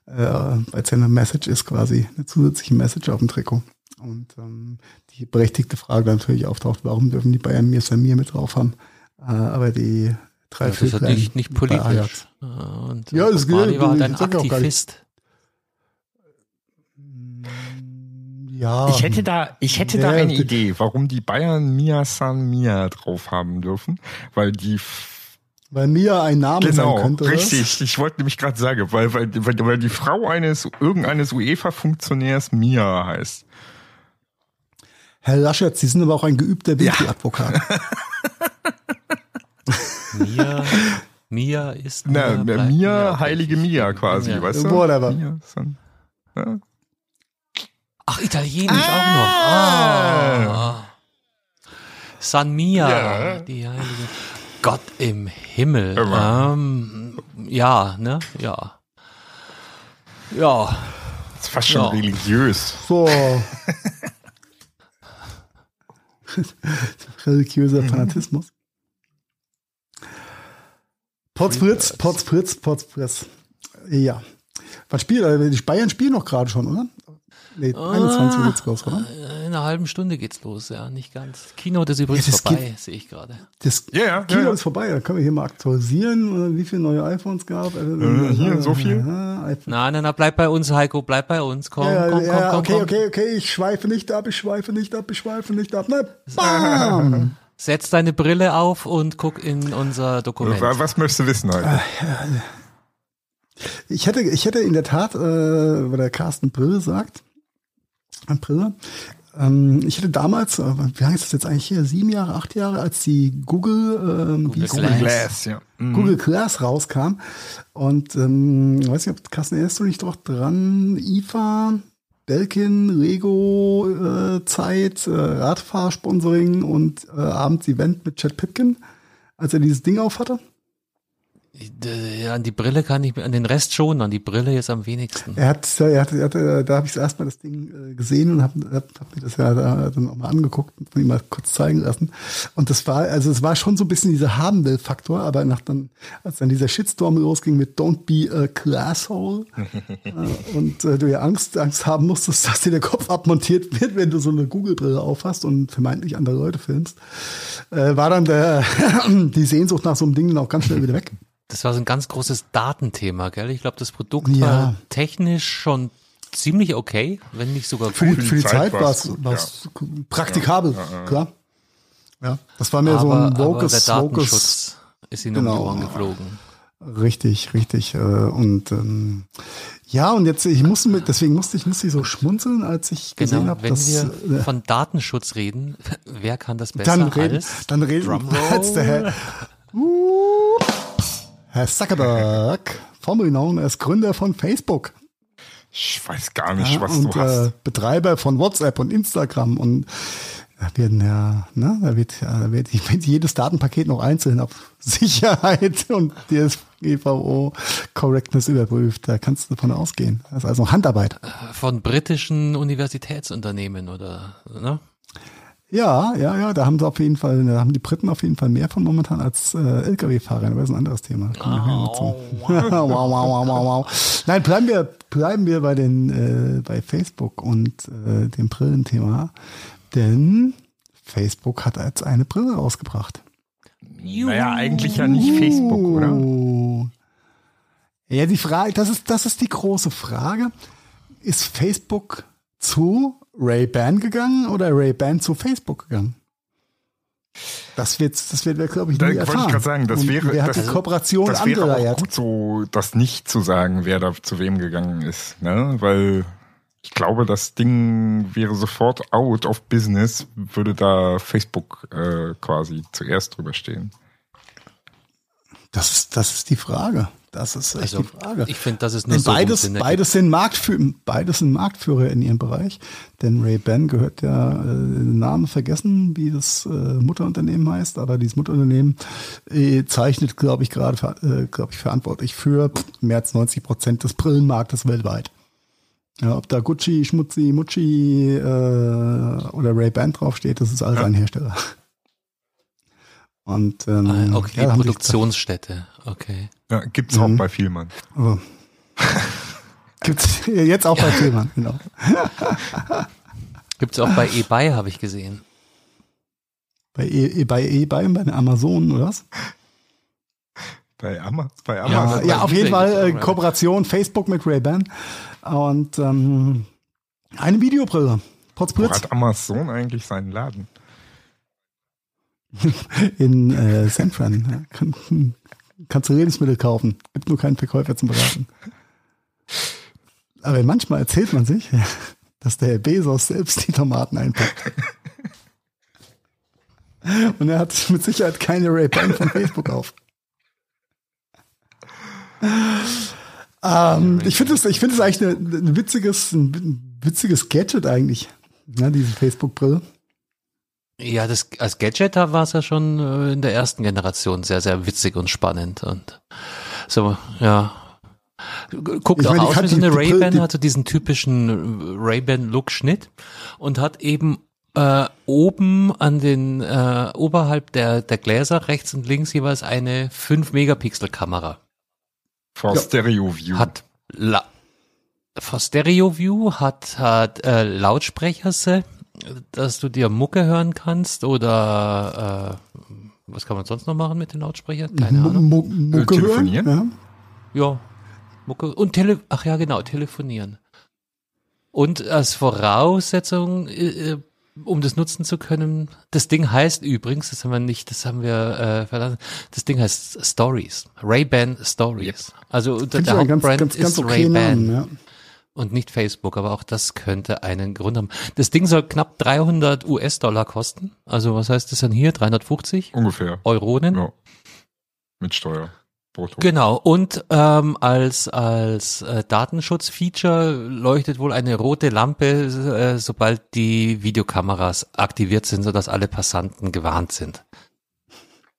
Äh, weil es ja eine Message ist quasi, eine zusätzliche Message auf dem Trikot. Und ähm, die berechtigte Frage natürlich auftaucht, warum dürfen die Bayern mir Samir mit drauf haben? Äh, aber die drei das ist Vöglein nicht, politisch. Äh, Und Ja, das gilt- war halt ein ja. Aktivist. Ja, Ich hätte da, ich hätte da Ja, eine die- Idee, warum die Bayern Mia San Mia drauf haben dürfen, weil die weil Mia ein Name genau sein könnte. oder? richtig. Ich wollte nämlich gerade sagen, weil, weil weil weil die Frau eines irgendeines UEFA-Funktionärs Mia heißt. Herr Laschet, Sie sind aber auch ein geübter Winkel-Advokat. (laughs) Mia, Mia ist Na, Mia, Mia, Mia, heilige Mia quasi, Ja. weißt du? Whatever. Mia San. Ja. Ach, Italienisch auch noch. Ah. San Mia, Ja. die heilige. Gott im Himmel. Ähm, ja, ne? Ja. Ja. Das ist fast schon Ja. religiös. So. (laughs) Religiöser Fanatismus. Potz Fritz, Potz Fritz, Potz Fritz. Ja. Was spielt, äh, die Bayern spielen noch gerade schon, oder? Nee, 21 Uhr geht's los, oder? einer halben Stunde geht's los, ja, nicht ganz. Kino ist übrigens Ja, das vorbei, sehe ich gerade. Das Ja, ja, Kino ja, ja. ist vorbei, da können wir hier mal aktualisieren, äh, wie viele neue iPhones gab. Äh, hier, so viel? Ja. Nein, nein, nein, bleib bei uns, Heiko, bleib bei uns. Komm, Ja, komm, komm, ja, komm, okay, komm. okay, okay, ich schweife nicht ab, ich schweife nicht ab, ich schweife nicht ab. Na, bam! (laughs) Setz deine Brille auf und guck in unser Dokument. Wa- Was möchtest du wissen heute? Ich hätte, ich hätte in der Tat, äh, weil der Carsten Brille sagt, Brille, ähm, ich hätte damals, äh, wie lange ist das jetzt eigentlich hier, sieben Jahre, acht Jahre, als die Google, ähm, wie hieß Google die? Glass. ja. Mhm. Google Glass rauskam. Und ähm, weiß nicht, ob Carsten, erinnerst du dich doch dran? IFA, Belkin, Lego, äh, Zeit, äh, Radfahrsponsoring und äh, abends Event mit Chad Pitkin, als er dieses Ding auf hatte. An die Brille kann ich, an den Rest schon, an die Brille jetzt am wenigsten. Er hat, er hat, er hat äh, da habe ich erstmal das Ding äh, gesehen und habe hab, hab mir das ja da dann auch mal angeguckt und ihm mal kurz zeigen lassen. Und das war, also es war schon so ein bisschen dieser haben will Faktor, aber nach dann, als dann dieser Shitstorm losging mit Don't be a classhole (laughs) äh, und äh, du ja Angst, Angst haben musstest, dass dir der Kopf abmontiert wird, wenn du so eine Google-Brille aufhast und vermeintlich andere Leute filmst, äh, war dann der, (laughs) die Sehnsucht nach so einem Ding dann auch ganz schnell wieder weg. Das war so ein ganz großes Datenthema, gell? Ich glaube, das Produkt Ja. war technisch schon ziemlich okay, wenn nicht sogar Für die, gut. für die Zeit Zeit war es gut, war's praktikabel, klar. Ja, das war mehr aber, so ein aber der Vocus, Vocus. Datenschutz ist ihnen Genau. um die Ohren geflogen. Richtig, richtig. Äh, und ähm, ja, und jetzt, ich musste mit, deswegen musste ich, musste ich so schmunzeln, als ich gesehen Genau, habe, wenn dass wir äh, von Datenschutz reden, (laughs) wer kann das besser dann reden, als dann reden Drumroll? als der Herr, (laughs) uh, Herr Zuckerberg, (laughs) formerly known als Gründer von Facebook. Ich weiß gar nicht, Ja, was und du hast. Äh, Betreiber von WhatsApp und Instagram und da werden ja, ne, da wird, ja, da wird, wird jedes Datenpaket noch einzeln auf (laughs) Sicherheit und DSGVO Correctness überprüft. Da kannst du davon ausgehen. Das ist also Handarbeit. von britischen Universitätsunternehmen oder ne? Ja, ja, ja, da haben sie auf jeden Fall, da haben die Briten auf jeden Fall mehr von momentan als äh, Lkw-Fahrer, aber das ist ein anderes Thema. Zu. (laughs) wow, wow, wow, wow, wow. Nein, bleiben wir, bleiben wir bei den, äh, bei Facebook und äh, dem Brillenthema, denn Facebook hat jetzt eine Brille rausgebracht. Naja, eigentlich ja nicht Facebook, oder? Oh. Ja, die Frage, das ist, das ist die große Frage. Ist Facebook zu Ray-Ban gegangen oder Ray-Ban zu Facebook gegangen? Das wird, das wird wir, glaube ich, Da nie wollte ich erfahren. gerade sagen, das Und wäre, wer hat das, die Kooperation das wäre auch gut so, das nicht zu sagen, wer da zu wem gegangen ist, ne? Weil ich glaube, das Ding wäre sofort out of business, würde da Facebook äh, quasi zuerst drüber stehen. Das ist, das ist die Frage. Das ist echt Also die Frage. ich finde, das ist nur Denn so beides, beides, sind Marktführer, beides sind Marktführer in ihrem Bereich. Denn Ray-Ban gehört ja, äh, Namen vergessen, wie das äh, Mutterunternehmen heißt, aber dieses Mutterunternehmen äh, zeichnet, glaube ich, gerade, äh, glaube ich, verantwortlich für mehr als 90 Prozent des Brillenmarktes weltweit. Ja, ob da Gucci, Schmutzi, Mucci äh, oder Ray-Ban draufsteht, das ist alles ein Hersteller. Und ähm, Ah, okay, ja, sich- Produktionsstätte. Okay. Ja, gibt's Mhm. auch bei Vielmann. Also, (laughs) gibt's jetzt auch bei Tillmann, genau. Gibt's auch bei eBay, habe ich gesehen. Bei e, bei eBay, bei den Amazonen oder was? Bei, Ama bei Ja, Amazon. ja, bei auf jeden Fall äh, ja. Kooperation Facebook mit Ray-Ban und ähm, eine Videobrille. Wo hat Amazon eigentlich seinen Laden? (laughs) in äh, San Fran. Kann, kannst du Lebensmittel kaufen. Gibt nur keinen Verkäufer zum Beraten. Aber manchmal erzählt man sich, dass der Herr Bezos selbst die Tomaten einpackt. Und er hat mit Sicherheit keine Ray-Ban von Facebook auf. Ähm, ich finde es, ich finde es eigentlich eine, ein witziges, ein witziges Gadget eigentlich, ne, diese Facebook-Brille. Ja, das als Gadget da war es ja schon äh, in der ersten Generation sehr, sehr witzig und spannend und so, ja. Guckt Ich auch meine, ich aus wie so eine Ray-Ban, hat so diesen typischen äh, Ray-Ban-Look-Schnitt und hat eben äh, oben an den, äh, oberhalb der, der Gläser rechts und links jeweils eine 5-Megapixel-Kamera. For Ja. Stereo View. Hat La for Stereo View, hat, hat äh, Lautsprecher, dass du dir Mucke hören kannst oder äh, was kann man sonst noch machen mit den Lautsprechern? Keine Mu- Ahnung. Mu- Mucke Äh, telefonieren? hören, Ja, Mucke und Tele ach ja genau, telefonieren. Und als Voraussetzung, äh, äh, um das nutzen zu können, das Ding heißt übrigens, das haben wir nicht, das haben wir äh, verlassen, das Ding heißt Stories, Ray-Ban Stories. Also unter der ja ganz, Hauptbrand ganz, ganz ist okay Ray-Ban ja. Und nicht Facebook, aber auch das könnte einen Grund haben. Das Ding soll knapp 300 US-Dollar kosten. Also was heißt das dann hier? 350 Ungefähr. Euronen? Ja. Mit Steuer. Brutto. Genau. Und ähm, als als äh, Datenschutzfeature leuchtet wohl eine rote Lampe, äh, sobald die Videokameras aktiviert sind, sodass alle Passanten gewarnt sind.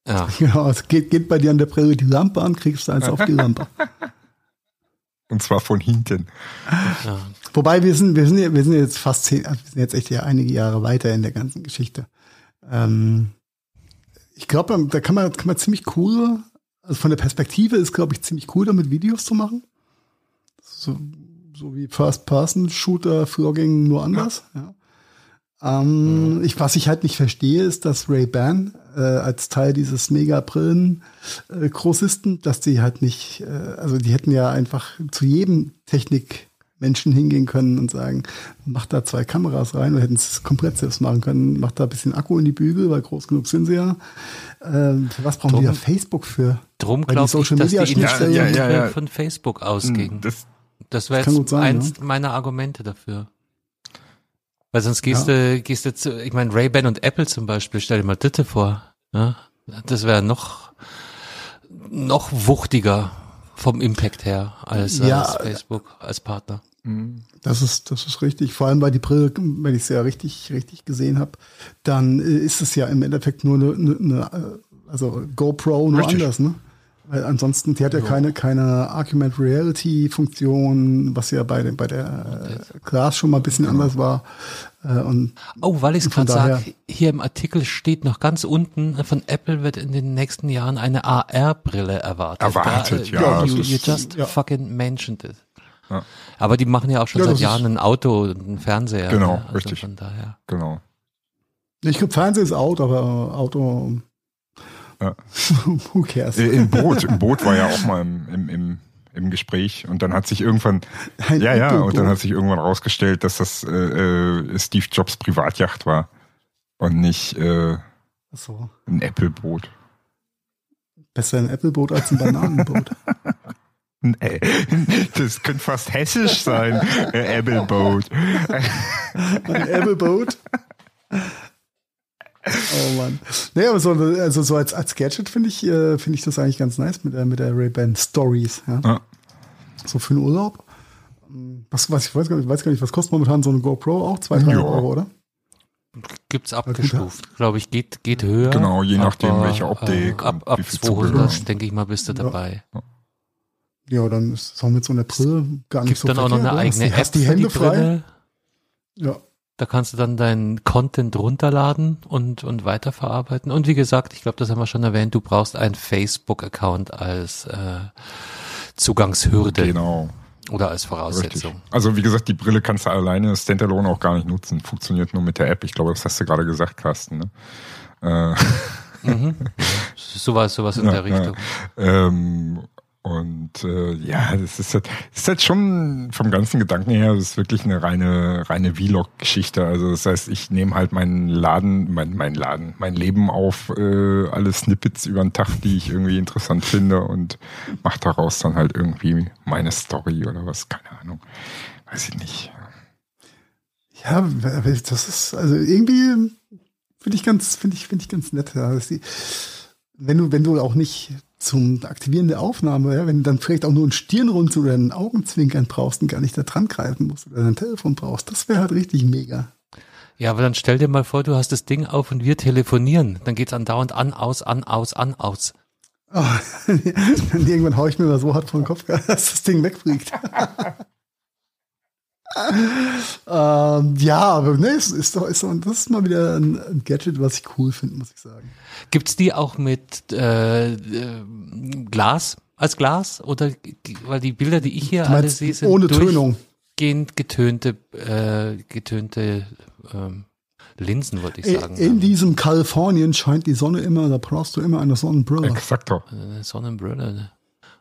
Ja. (laughs) Genau, es geht, geht bei dir an der Brille die Lampe an, kriegst du eins auf die Lampe. (laughs) Und zwar von hinten. ja. Wobei wir sind, wir sind, ja- wir sind jetzt fast zehn, also wir sind jetzt echt ja einige Jahre weiter in der ganzen Geschichte. Ähm, ich glaube, da kann man, kann man ziemlich cool, also von der Perspektive ist, glaube ich, ziemlich cool, damit Videos zu machen. So, so wie First-Person-Shooter, Vlogging, nur anders. Ja. Ähm, ich, was ich halt nicht verstehe, ist, dass Ray-Ban äh, als Teil dieses Mega-Brillen-Großisten, dass die halt nicht, äh, also die hätten ja einfach zu jedem Technikmenschen hingehen können und sagen, mach da zwei Kameras rein oder hätten es komplett selbst machen können, mach da ein bisschen Akku in die Bügel, weil groß genug sind sie ja. Ähm, für was brauchen die da Drum- Facebook für? Drum glaube ich, Social dass Media die Schnittstellen- Initiative Ja, ja, ja. von Facebook ausging. Das, Das wäre jetzt sein, eins meiner Argumente dafür. Weil sonst gehst du, gehst du zu, ich meine, Ray-Ban und Apple zum Beispiel, stell dir mal Ditte vor. Ja? Das wäre noch, noch wuchtiger vom Impact her als, Ja, als Facebook, als Partner. Das ist, das ist richtig. Vor allem bei die Brille, wenn ich es ja richtig, richtig gesehen habe, dann äh, ist es ja im Endeffekt nur eine, eine, eine äh, also GoPro nur Richtig. anders, ne? Weil ansonsten, die hat ja keine, keine Argument Reality Funktion, was ja bei, der- bei der äh, Glas schon mal ein bisschen anders war. Äh, und Oh, weil ich es gerade sage, hier im Artikel steht noch ganz unten, von Apple wird in den nächsten Jahren eine AR-Brille erwartet. Erwartet, da, äh, ja, You, you ist- just ja. fucking mentioned it. Ja. Aber die machen ja auch schon Ja, seit Jahren ein Auto und einen Fernseher. Genau, ne? also richtig. Von daher. genau. ich glaube, Fernsehen ist out, aber äh, Auto, Ja. (laughs) who cares? Äh, Im Boot, im Boot war ja auch mal im, im, im, im Gespräch und dann hat sich irgendwann, Ein ja, ja, und dann hat sich irgendwann rausgestellt, dass das äh, äh, Steve Jobs Privatjacht war und nicht äh, so. ein Apple-Boot. Besser ein Apple-Boot als ein Bananenboot. (laughs) Nee, das könnte fast hessisch sein, äh, Apple-Boot. Ein Apple-Boot. Oh Mann. Nee, aber so, also so als, als Gadget finde ich, äh, finde ich das eigentlich ganz nice mit der, mit der Ray-Ban Stories. Ja. Ja. So für den Urlaub. Was, was, ich weiß gar nicht, weiß gar nicht, was kostet momentan so eine GoPro auch? 200, 300 Ja. Euro, oder? Gibt's abgestuft, glaube ich, geht, geht höher. Genau, je nachdem, aber, welche Optik Äh, ab ab wie viel 200, Zubehör. denke ich mal, bist du Ja. dabei. Ja, dann ist es auch mit so einer Brille gar nicht Gibt so dann auch noch eine verkehrt, oder? eigene Hast App Hast die für die Hände frei? Brille. Ja. Da kannst du dann deinen Content runterladen und, und weiterverarbeiten. Und wie gesagt, ich glaube, das haben wir schon erwähnt, du brauchst einen Facebook-Account als äh, Zugangshürde Genau, oder als richtig. Voraussetzung. Also wie gesagt, die Brille kannst du alleine Standalone auch gar nicht nutzen. Funktioniert nur mit der App. Ich glaube, das hast du gerade gesagt, Carsten. Ne? Äh, Mhm. (laughs) Sowas, sowas in Ja, der Richtung. Ja. Ähm, und äh, ja, das ist halt, ist halt schon vom ganzen Gedanken her, das ist wirklich eine reine, reine Vlog-Geschichte. Also das heißt, ich nehme halt meinen Laden, mein, mein Laden, mein Leben auf, äh, alle Snippets über den Tag, die ich irgendwie interessant finde und mache daraus dann halt irgendwie meine Story oder was, keine Ahnung. Weiß ich nicht. Ja, das ist, also irgendwie finde ich ganz, finde ich, finde ich ganz nett. Ja, wenn du, wenn du auch nicht zum Aktivieren der Aufnahme, ja, wenn du dann vielleicht auch nur einen Stirnrunzel oder einen Augenzwinkern brauchst und gar nicht da dran greifen musst oder dein Telefon brauchst, das wäre halt richtig mega. Ja, aber dann stell dir mal vor, du hast das Ding auf und wir telefonieren. Dann geht's andauernd an, aus, an, aus, an, aus. Oh, (laughs) dann irgendwann hau ich mir mal so hart vor den Kopf, (laughs) dass das Ding wegfliegt. (laughs) (laughs) ähm, ja, aber ne, es ist doch, ist doch, das ist mal wieder ein, ein Gadget, was ich cool finde, muss ich sagen. Gibt's die auch mit äh, äh, Glas als Glas oder weil die Bilder, die ich hier Du alle meinst sehe, sind ohne Tönung. durchgehend getönte, äh, getönte ähm, Linsen, wollte ich In, sagen. in diesem Kalifornien scheint die Sonne immer, da brauchst du immer eine Sonnenbrille. Exakt. Eine Sonnenbrille.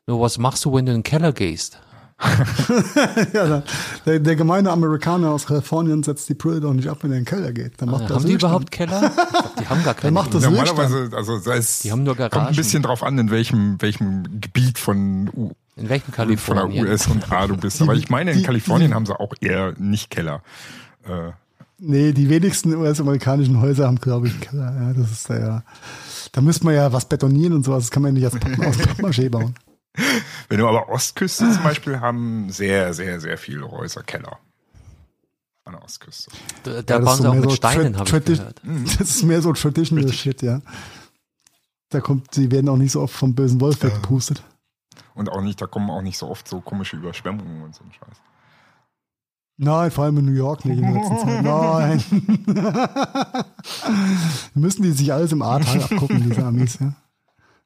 Nur was machst du, wenn du in den Keller gehst? (laughs) ja, der, der gemeine Amerikaner aus Kalifornien setzt die Brille doch nicht ab, wenn er in den Keller geht. Dann macht Haben das die überhaupt Keller? (laughs) Glaub, die haben gar keine. macht das Normalerweise, also es Die haben nur kommt Garagen. ein bisschen drauf an, in welchem, welchem Gebiet von, U, in welchem von der Kalifornien? US und A du bist. Aber ich meine, in die- Kalifornien die- haben sie auch eher nicht Keller. Äh, Nee, die wenigsten US-amerikanischen Häuser haben, glaube ich, einen Keller. Ja, das ist ja. Da müsste man ja was betonieren und sowas. Das kann man ja nicht als Pappen, aus Pappmaché bauen. Wenn du aber Ostküste zum Beispiel haben sehr, sehr, sehr viele Häuser Keller. An der Ostküste. Da, da Ja, das bauen ist sie so auch mehr mit so Steinen, habe ich gehört. (laughs) Das ist mehr so traditional Shit, ja. Da kommt, sie werden auch nicht so oft vom bösen Wolf weggepustet. Und auch nicht, da kommen auch nicht so oft so komische Überschwemmungen und so ein Scheiß. Nein, vor allem in New York nicht in der letzten Zeit. Nein. (laughs) (laughs) Müssen die sich alles im Ahrtal abgucken, diese Amis, ja.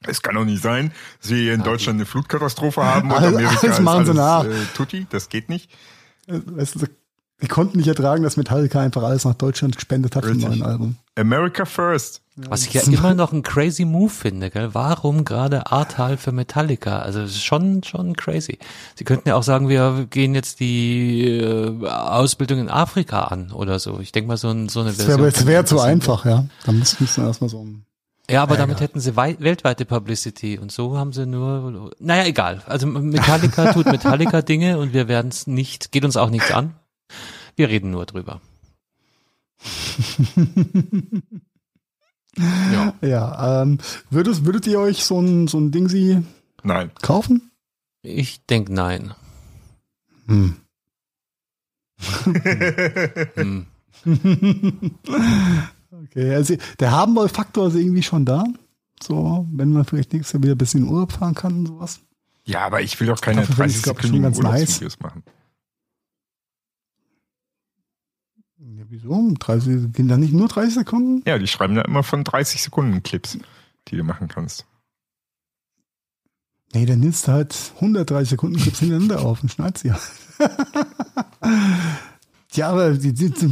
Es kann doch nicht sein, dass wir hier in Deutschland eine Flutkatastrophe haben und Alles- Amerika alles ist machen sie nach. alles, äh, Tutti. Das geht nicht. Weißt du, die konnten nicht ertragen, dass Metallica einfach alles nach Deutschland gespendet hat für ein Album. America first. Was ich ja immer noch ein crazy Move finde, gell? Warum gerade Ahrtal für Metallica? Also das ist schon, schon crazy. Sie könnten ja auch sagen, wir gehen jetzt die äh, Ausbildung in Afrika an oder so. Ich denke mal, so, ein, so eine Das Version. wäre das wär könnte zu einfach, ja. Da müssten wir erstmal so ein Ja, aber damit hätten sie wei weltweite Publicity und so haben sie nur, naja, egal. Also Metallica tut Metallica (laughs) Dinge und wir werden es nicht, geht uns auch nichts an. Wir reden nur drüber. (laughs) ja. Ja, ähm, würdet, würdet ihr euch so ein, so ein Ding sie Nein. kaufen? Ich denke nein. Hm. Hm. (laughs) Okay, also der Haben-Woll-Faktor ist irgendwie schon da. So, wenn man vielleicht nächstes Jahr wieder ein bisschen in Urlaub fahren kann und sowas. Ja, aber ich will doch keine Dafür finde ich 30 es, glaub ich, sekündigen schon ganz nice. Urlaubsvideos machen. Ja, wieso? 30, gehen da nicht nur 30 Sekunden? Ja, die schreiben da immer von 30 Sekunden Clips, die du machen kannst. Nee, dann nimmst du halt 130 Sekunden Clips hintereinander auf und schneidest sie. (laughs) ja, aber die, die, die,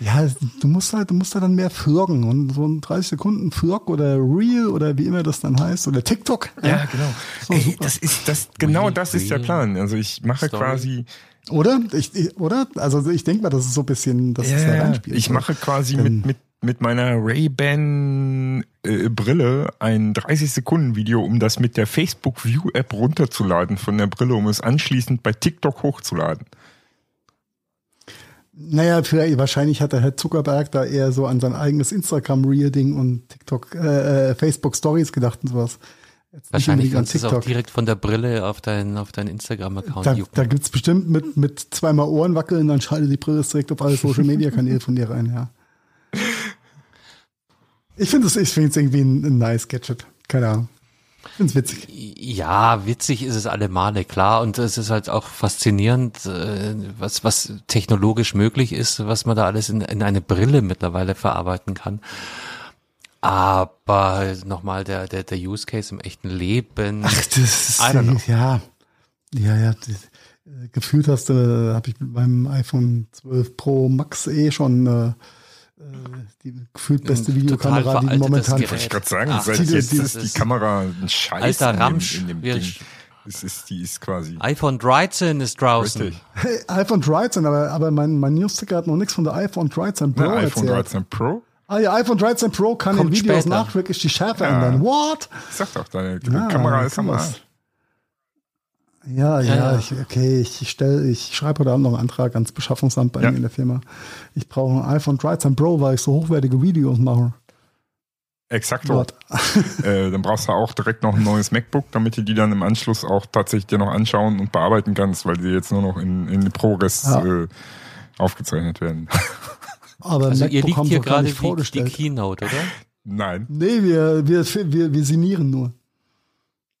ja, du musst halt, du musst halt dann mehr vloggen und so ein 30 Sekunden Vlog oder Reel oder wie immer das dann heißt oder TikTok. Ja, genau. So, Ey, super. das ist das genau Real, das ist der Plan. Also ich mache Story. quasi Oder? Ich, ich, oder? Also ich denke mal, das ist so ein bisschen, dass es da reinspielt. ich mache quasi Dann- mit mit mit meiner Ray-Ban äh, Brille ein 30 Sekunden Video, um das mit der Facebook View App runterzuladen von der Brille, um es anschließend bei TikTok hochzuladen. Naja, vielleicht, wahrscheinlich hat der Herr Zuckerberg da eher so an sein eigenes Instagram-Reel-Ding und TikTok, äh, äh, Facebook-Stories gedacht und sowas. Jetzt Wahrscheinlich kannst du es auch direkt von der Brille auf deinen auf deinen Instagram-Account Da, jucken. da gibt's bestimmt mit, mit zweimal Ohren wackeln, dann schaltet die Brille direkt auf alle (laughs) Social-Media-Kanäle von dir rein, ja. Ich finde es ich finde es irgendwie ein, ein nice Gadget. Keine Ahnung. Ich witzig. Ja, witzig ist es alle Male, klar. Und es ist halt auch faszinierend, äh, was, was technologisch möglich ist, was man da alles in, in eine Brille mittlerweile verarbeiten kann. Aber nochmal der, der, der Use Case im echten Leben. Ach, das ist, ja, ja, ja. äh, Gefühlt hast du, äh, habe ich mit meinem iPhone 12 Pro Max eh schon äh, die gefühlt beste Videokamera, die momentan Gerät. Wollte ich gerade sagen, Ach, seit die- jetzt die- ist die ist- Kamera ein Scheiß Alter in dem, Ramsch. in dem Wir- Ding. Es ist, die ist quasi iPhone 13 ist draußen. richtig. Hey, iPhone 13, aber, aber mein, mein Newsticker hat noch nichts von der iPhone 13 Pro Ne, iPhone erzählt. 13 Pro? Ah ja, iPhone 13 Pro kann Kommt in Videos später. nachträglich die Schärfe Ja. ändern. What? Ich sag doch, deine, Ja, Kamera ist am sowas. Arsch. Ja, ja, Ja. Ich, okay, ich stell, ich schreibe heute Abend noch einen Antrag ans Beschaffungsamt bei Ja. mir in der Firma. Ich brauche ein iPhone 13 Pro, weil ich so hochwertige Videos mache. Exakt. (laughs) Äh, dann brauchst du auch direkt noch ein neues MacBook, damit du die dann im Anschluss auch tatsächlich dir noch anschauen und bearbeiten kannst, weil die jetzt nur noch in, in ProRes Ja. äh, aufgezeichnet werden. (laughs) Aber Also ihr liegt hier gerade die, die. Keynote, oder? Nein. nee, wir, wir, wir, wir sinnieren nur.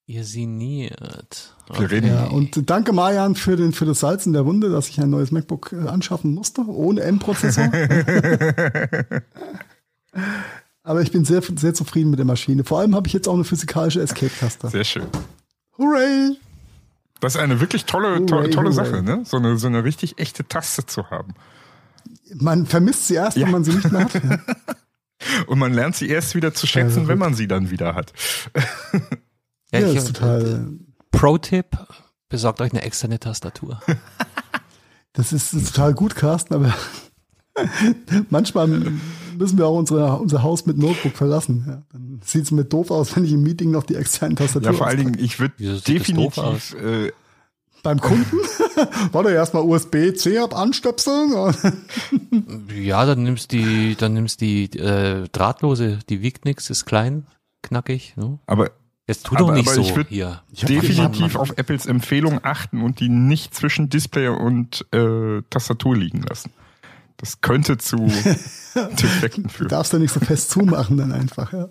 Ihr sinniert. Wir reden- Ja, und danke Marian für, den, für das Salz in der Wunde, dass ich ein neues MacBook äh, anschaffen musste, ohne M-Prozessor. (laughs) Aber ich bin sehr, sehr zufrieden mit der Maschine. Vor allem habe ich jetzt auch eine physikalische Escape-Taste. Sehr schön. Hooray! Das ist eine wirklich tolle, to Hooray, tolle hooray. Sache, ne? So eine, so eine richtig echte Taste zu haben. Man vermisst sie erst, Ja. wenn man sie nicht mehr hat. Ja. (laughs) Und man lernt sie erst wieder zu schätzen, Ja, wenn man sie dann wieder hat. (laughs) Ja, ich- ist total. Pro-Tipp, besorgt euch eine externe Tastatur. (laughs) Das ist, ist total gut, Carsten, aber (laughs) manchmal müssen wir auch unsere, unser Haus mit Notebook verlassen. Ja, dann sieht es mir doof aus, wenn ich im Meeting noch die externen Tastatur Ja, vor allen Dingen, ich würde definitiv, äh, Beim Kunden? (laughs) Warte, erstmal USB-C ab anstöpseln. Ja, dann nimmst die, dann nimmst die äh, drahtlose, die wiegt nix, ist klein, knackig. Ne? aber Jetzt tu Aber- doch nicht aber so ich hier. Ich definitiv Mann. auf Apples Empfehlung achten und die nicht zwischen Display und äh, Tastatur liegen lassen. Das könnte zu (laughs) Defekten Du führen. darfst ja nicht so fest zumachen dann einfach. Ja.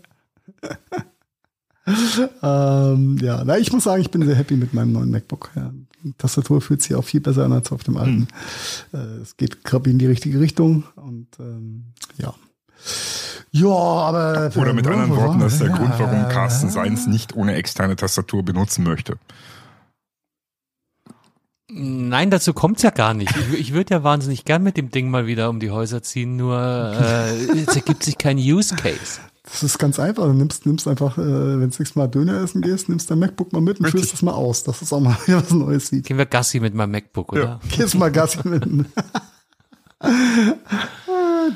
(laughs) ähm, ja, na, ich muss sagen, ich bin sehr happy mit meinem neuen MacBook. Ja. Die Tastatur fühlt sich auch viel besser an als auf dem alten. Hm. Äh, es geht gerade in die richtige Richtung und ähm, ja. Ja, aber Oder mit anderen Worten, das ist der Ja, Grund, warum Carsten ja. Seins nicht ohne externe Tastatur benutzen möchte. Nein, dazu kommt's ja gar nicht. Ich, ich würde ja wahnsinnig gern mit dem Ding mal wieder um die Häuser ziehen, nur äh, es ergibt sich kein Use Case. Das ist ganz einfach. Du nimmst, nimmst einfach, äh, wenn du das nächste Mal Döner essen gehst, nimmst dein MacBook mal mit und führst es mal aus, dass es auch mal (laughs) wieder was Neues sieht. Gehen wir Gassi mit meinem MacBook, oder? Gehst mal Gassi mit. (laughs)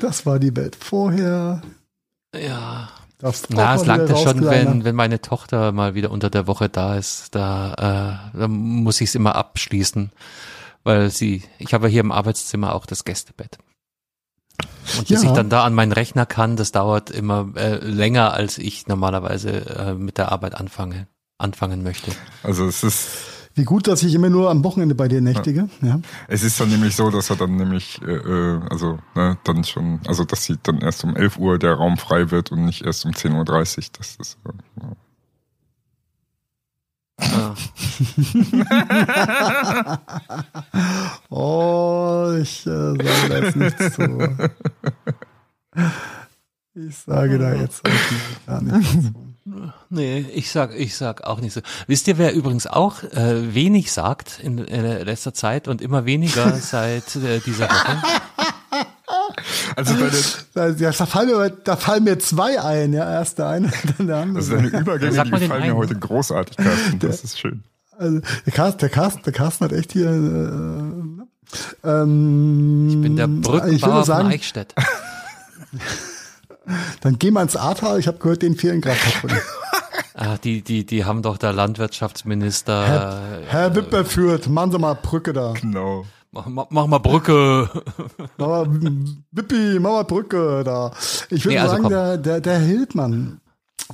Das war die Welt vorher. Ja. Auch Na, es langt ja schon, wenn, wenn meine Tochter mal wieder unter der Woche da ist. Da, äh, da muss ich es immer abschließen, weil sie, ich habe ja hier im Arbeitszimmer auch das Gästebett. Und bis Ja. ich dann da an meinen Rechner kann, das dauert immer äh, länger, als ich normalerweise äh, mit der Arbeit anfange, anfangen möchte. Also es ist, Wie gut, dass ich immer nur am Wochenende bei dir nächtige. Ja. es ist dann nämlich so, dass er dann nämlich, äh, äh, also ne, dann schon, also dass sie dann erst um 11 Uhr der Raum frei wird und nicht erst um 10.30 Uhr. Das ist äh, ja. Ah. (laughs) Oh, ich äh, sage da jetzt nichts zu. (laughs) Ich sage da jetzt gar nichts zu. Nee, ich sag, ich sag auch nicht so. Wisst ihr, wer übrigens auch äh, wenig sagt in, äh, letzter Zeit und immer weniger (laughs) seit äh, dieser Woche? Also deine, (laughs) Da, ja, da, fallen mir, da fallen mir zwei ein. Ja, erst der eine, (laughs) dann der andere. also deine Übergänge, die gefallen mir heute großartig, Carsten. Das ist schön. Also, der, Carsten, der, Carsten, der Carsten hat echt hier. Äh, ähm, Ich bin der würde Brückenbauer von Eichstätt. Dann geh mal ins Ahrtal. Ich habe gehört, denen fehlen gerade Kartoffeln. (laughs) Ah, die, die, die haben doch der Landwirtschaftsminister. Herr, äh, Herr Wipperführt, machen Sie mal Brücke da. Genau. mach, mach, mach mal Brücke. (laughs) Mach mal, Wippi, mach mal Brücke da. Ich würde Nee, also sagen, der, der, der Hildmann,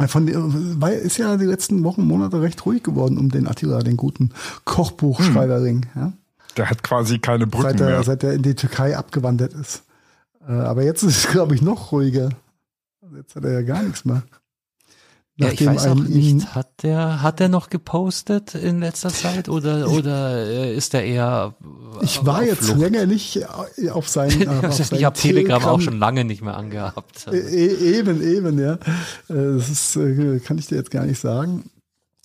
von dem, weil ist ja die letzten Wochen, Monate recht ruhig geworden um den Attila, den guten Kochbuchschreiberring. Ja? Der hat quasi keine Brücken Seit, er, mehr. seit er in die Türkei abgewandert ist. Äh, aber jetzt ist es, (laughs) glaube ich, noch ruhiger. Also Jetzt hat er ja gar nichts mehr. Ja, ich Nachdem weiß auch nicht, hat der, hat der noch gepostet in letzter Zeit oder, oder äh, ist der eher äh, Ich war jetzt Flucht? länger nicht äh, auf seinen. (laughs) äh, auf Ich seinen habe Telegram auch schon lange nicht mehr angehabt. E- eben, eben, ja. Äh, Das ist, äh, kann ich dir jetzt gar nicht sagen.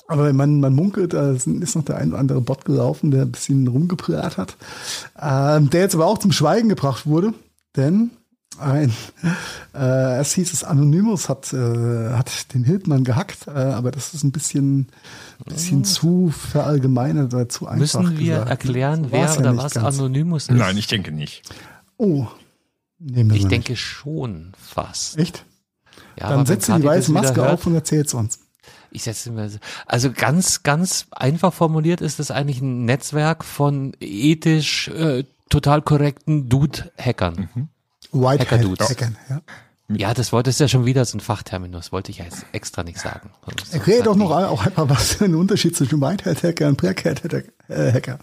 Aber man, man munkelt, da ist ist noch der ein oder andere Bot gelaufen, der ein bisschen rumgeprahlt hat, ähm, der jetzt aber auch zum Schweigen gebracht wurde, denn ein, äh, es hieß es, Anonymous hat, äh, hat den Hildmann gehackt, äh, aber das ist ein bisschen, bisschen zu verallgemeinert oder zu einfach. Müssen wir gesagt. erklären, So wer ja oder nicht was ganz. Anonymous ist? Nein, ich denke nicht. Oh, nehmen wir Ich mal denke schon fast. nicht. Echt? Ja, Dann setzt die weiße Maske hört, auf und erzähl's uns. Ich setze mir, also ganz, ganz einfach formuliert ist das eigentlich ein Netzwerk von ethisch äh, total korrekten Dude-Hackern. White Hacker Dudes. Hackern, ja. Ja, das wollte ist ja schon wieder so ein Fachterminus, wollte ich ja jetzt extra nicht sagen. So, Erklär doch noch auch einmal, was für ein Unterschied zwischen Whitehead-Hacker und Blackhead-Hacker.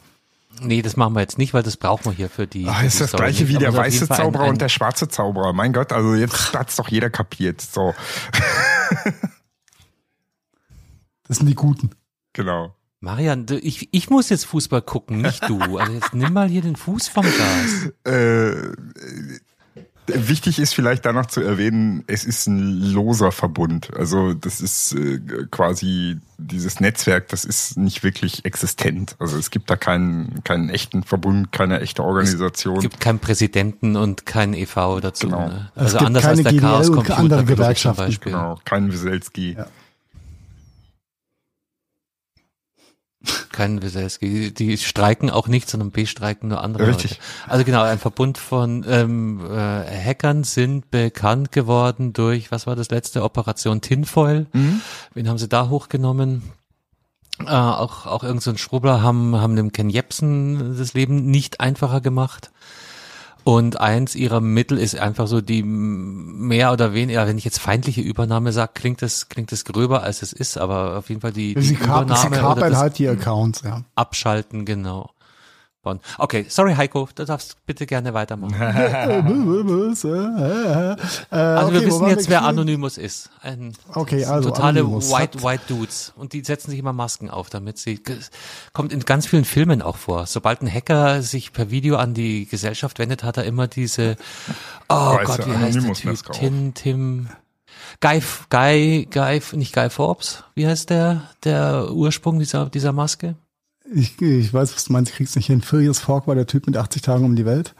Nee, das machen wir jetzt nicht, weil das brauchen wir hier für die. Ah, für ist die das Story gleiche nicht. wie der weiße Fall ein- Zauberer ein, und der schwarze Zauberer. Mein Gott, also jetzt (laughs) hat's doch jeder kapiert. So, (laughs) Das sind die Guten. genau. Marian, du- ich, ich muss jetzt Fußball gucken, nicht du. Also jetzt nimm mal hier den Fuß vom Gas. (laughs) Äh, Wichtig ist vielleicht danach zu erwähnen, es ist ein loser Verbund. Also das ist äh, quasi dieses Netzwerk, das ist nicht wirklich existent. Also es gibt da keinen, keinen echten Verbund, keine echte Organisation. Es gibt keinen Präsidenten und keinen e.V. dazu. Genau. Ne? Es Also gibt anders keine als der GDL Chaos und Computer andere Club zum Gewerkschaften. Beispiel. Genau, kein Wieselski. Ja. Kein Wieselski. Die streiken auch nicht, sondern bestreiken nur andere Richtig. Leute. Also genau, ein Verbund von ähm, äh, Hackern sind bekannt geworden durch, was war das letzte, Operation Tinfoil. Mhm. Wen haben sie da hochgenommen? Äh, auch auch irgendein so ein Schwurbler haben, haben dem Ken Jebsen das Leben nicht einfacher gemacht. Und eins ihrer Mittel ist einfach so die mehr oder weniger, wenn ich jetzt feindliche Übernahme sage, klingt das, klingt das gröber als es ist, aber auf jeden Fall die, die Sie sie Übernahme oder kapern das halt die Accounts, ja. Abschalten, genau. Von- Okay, sorry Heiko, du darfst bitte gerne weitermachen. (laughs) also Also wir wissen jetzt, wer Anonymous ist. Ein, Okay, also totale Anonymous White, White Dudes. Und die setzen sich immer Masken auf, damit sie, kommt in ganz vielen Filmen auch vor. Sobald ein Hacker sich per Video an die Gesellschaft wendet, hat er immer diese, oh Weiße Gott, wie heißt der Typ? Tim, Tim, Guy, Guy, Guy, nicht Guy Forbes. Wie heißt der, der Ursprung dieser, dieser Maske? Ich, ich weiß, was du meinst, ich krieg's nicht hin. Phileas Fogg war der Typ mit 80 Tagen um die Welt.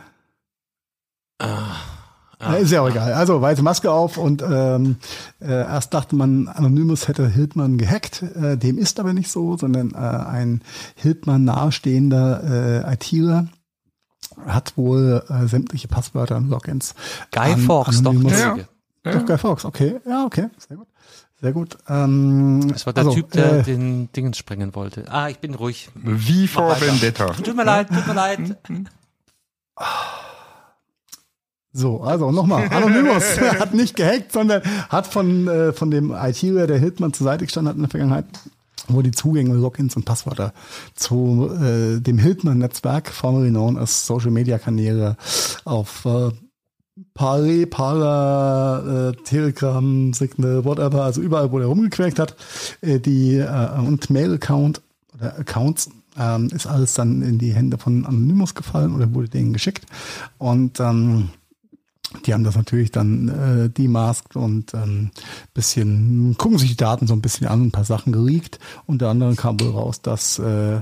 Ja, ist ja auch egal. Also weiße Maske auf und ähm, äh, erst dachte man, Anonymous hätte Hildmann gehackt. Äh, dem ist aber nicht so, sondern äh, ein Hildmann nahestehender äh, ITler hat wohl äh, sämtliche Passwörter und Logins. Guy an Fawkes, doch, Anonymous- Ja. Lüge. Doch, Guy Fawkes, okay. Ja, okay. Sehr gut. Sehr gut. Ähm, Das war der also, Typ, der äh, den Dingens sprengen wollte. Ah, ich bin ruhig. Wie vor. Vendetta. Tut mir leid, tut mir leid. So, also nochmal. Anonymous (laughs) hat nicht gehackt, sondern hat von, äh, von dem ITler, der Hildmann zur Seite gestanden hat in der Vergangenheit, wo die Zugänge, Logins und Passwörter zu äh, dem Hildmann-Netzwerk, formerly known as Social Media Kanäle auf äh, Parler, Parler, äh, Telegram, Signal, whatever, also überall, wo er rumgequäkt hat, äh, die äh, und Mail-Account oder Accounts ähm, ist alles dann in die Hände von Anonymous gefallen oder wurde denen geschickt. Und ähm, die haben das natürlich dann äh, demasked und ähm, bisschen gucken sich die Daten so ein bisschen an, ein paar Sachen geleakt. Unter anderem kam wohl raus, dass äh,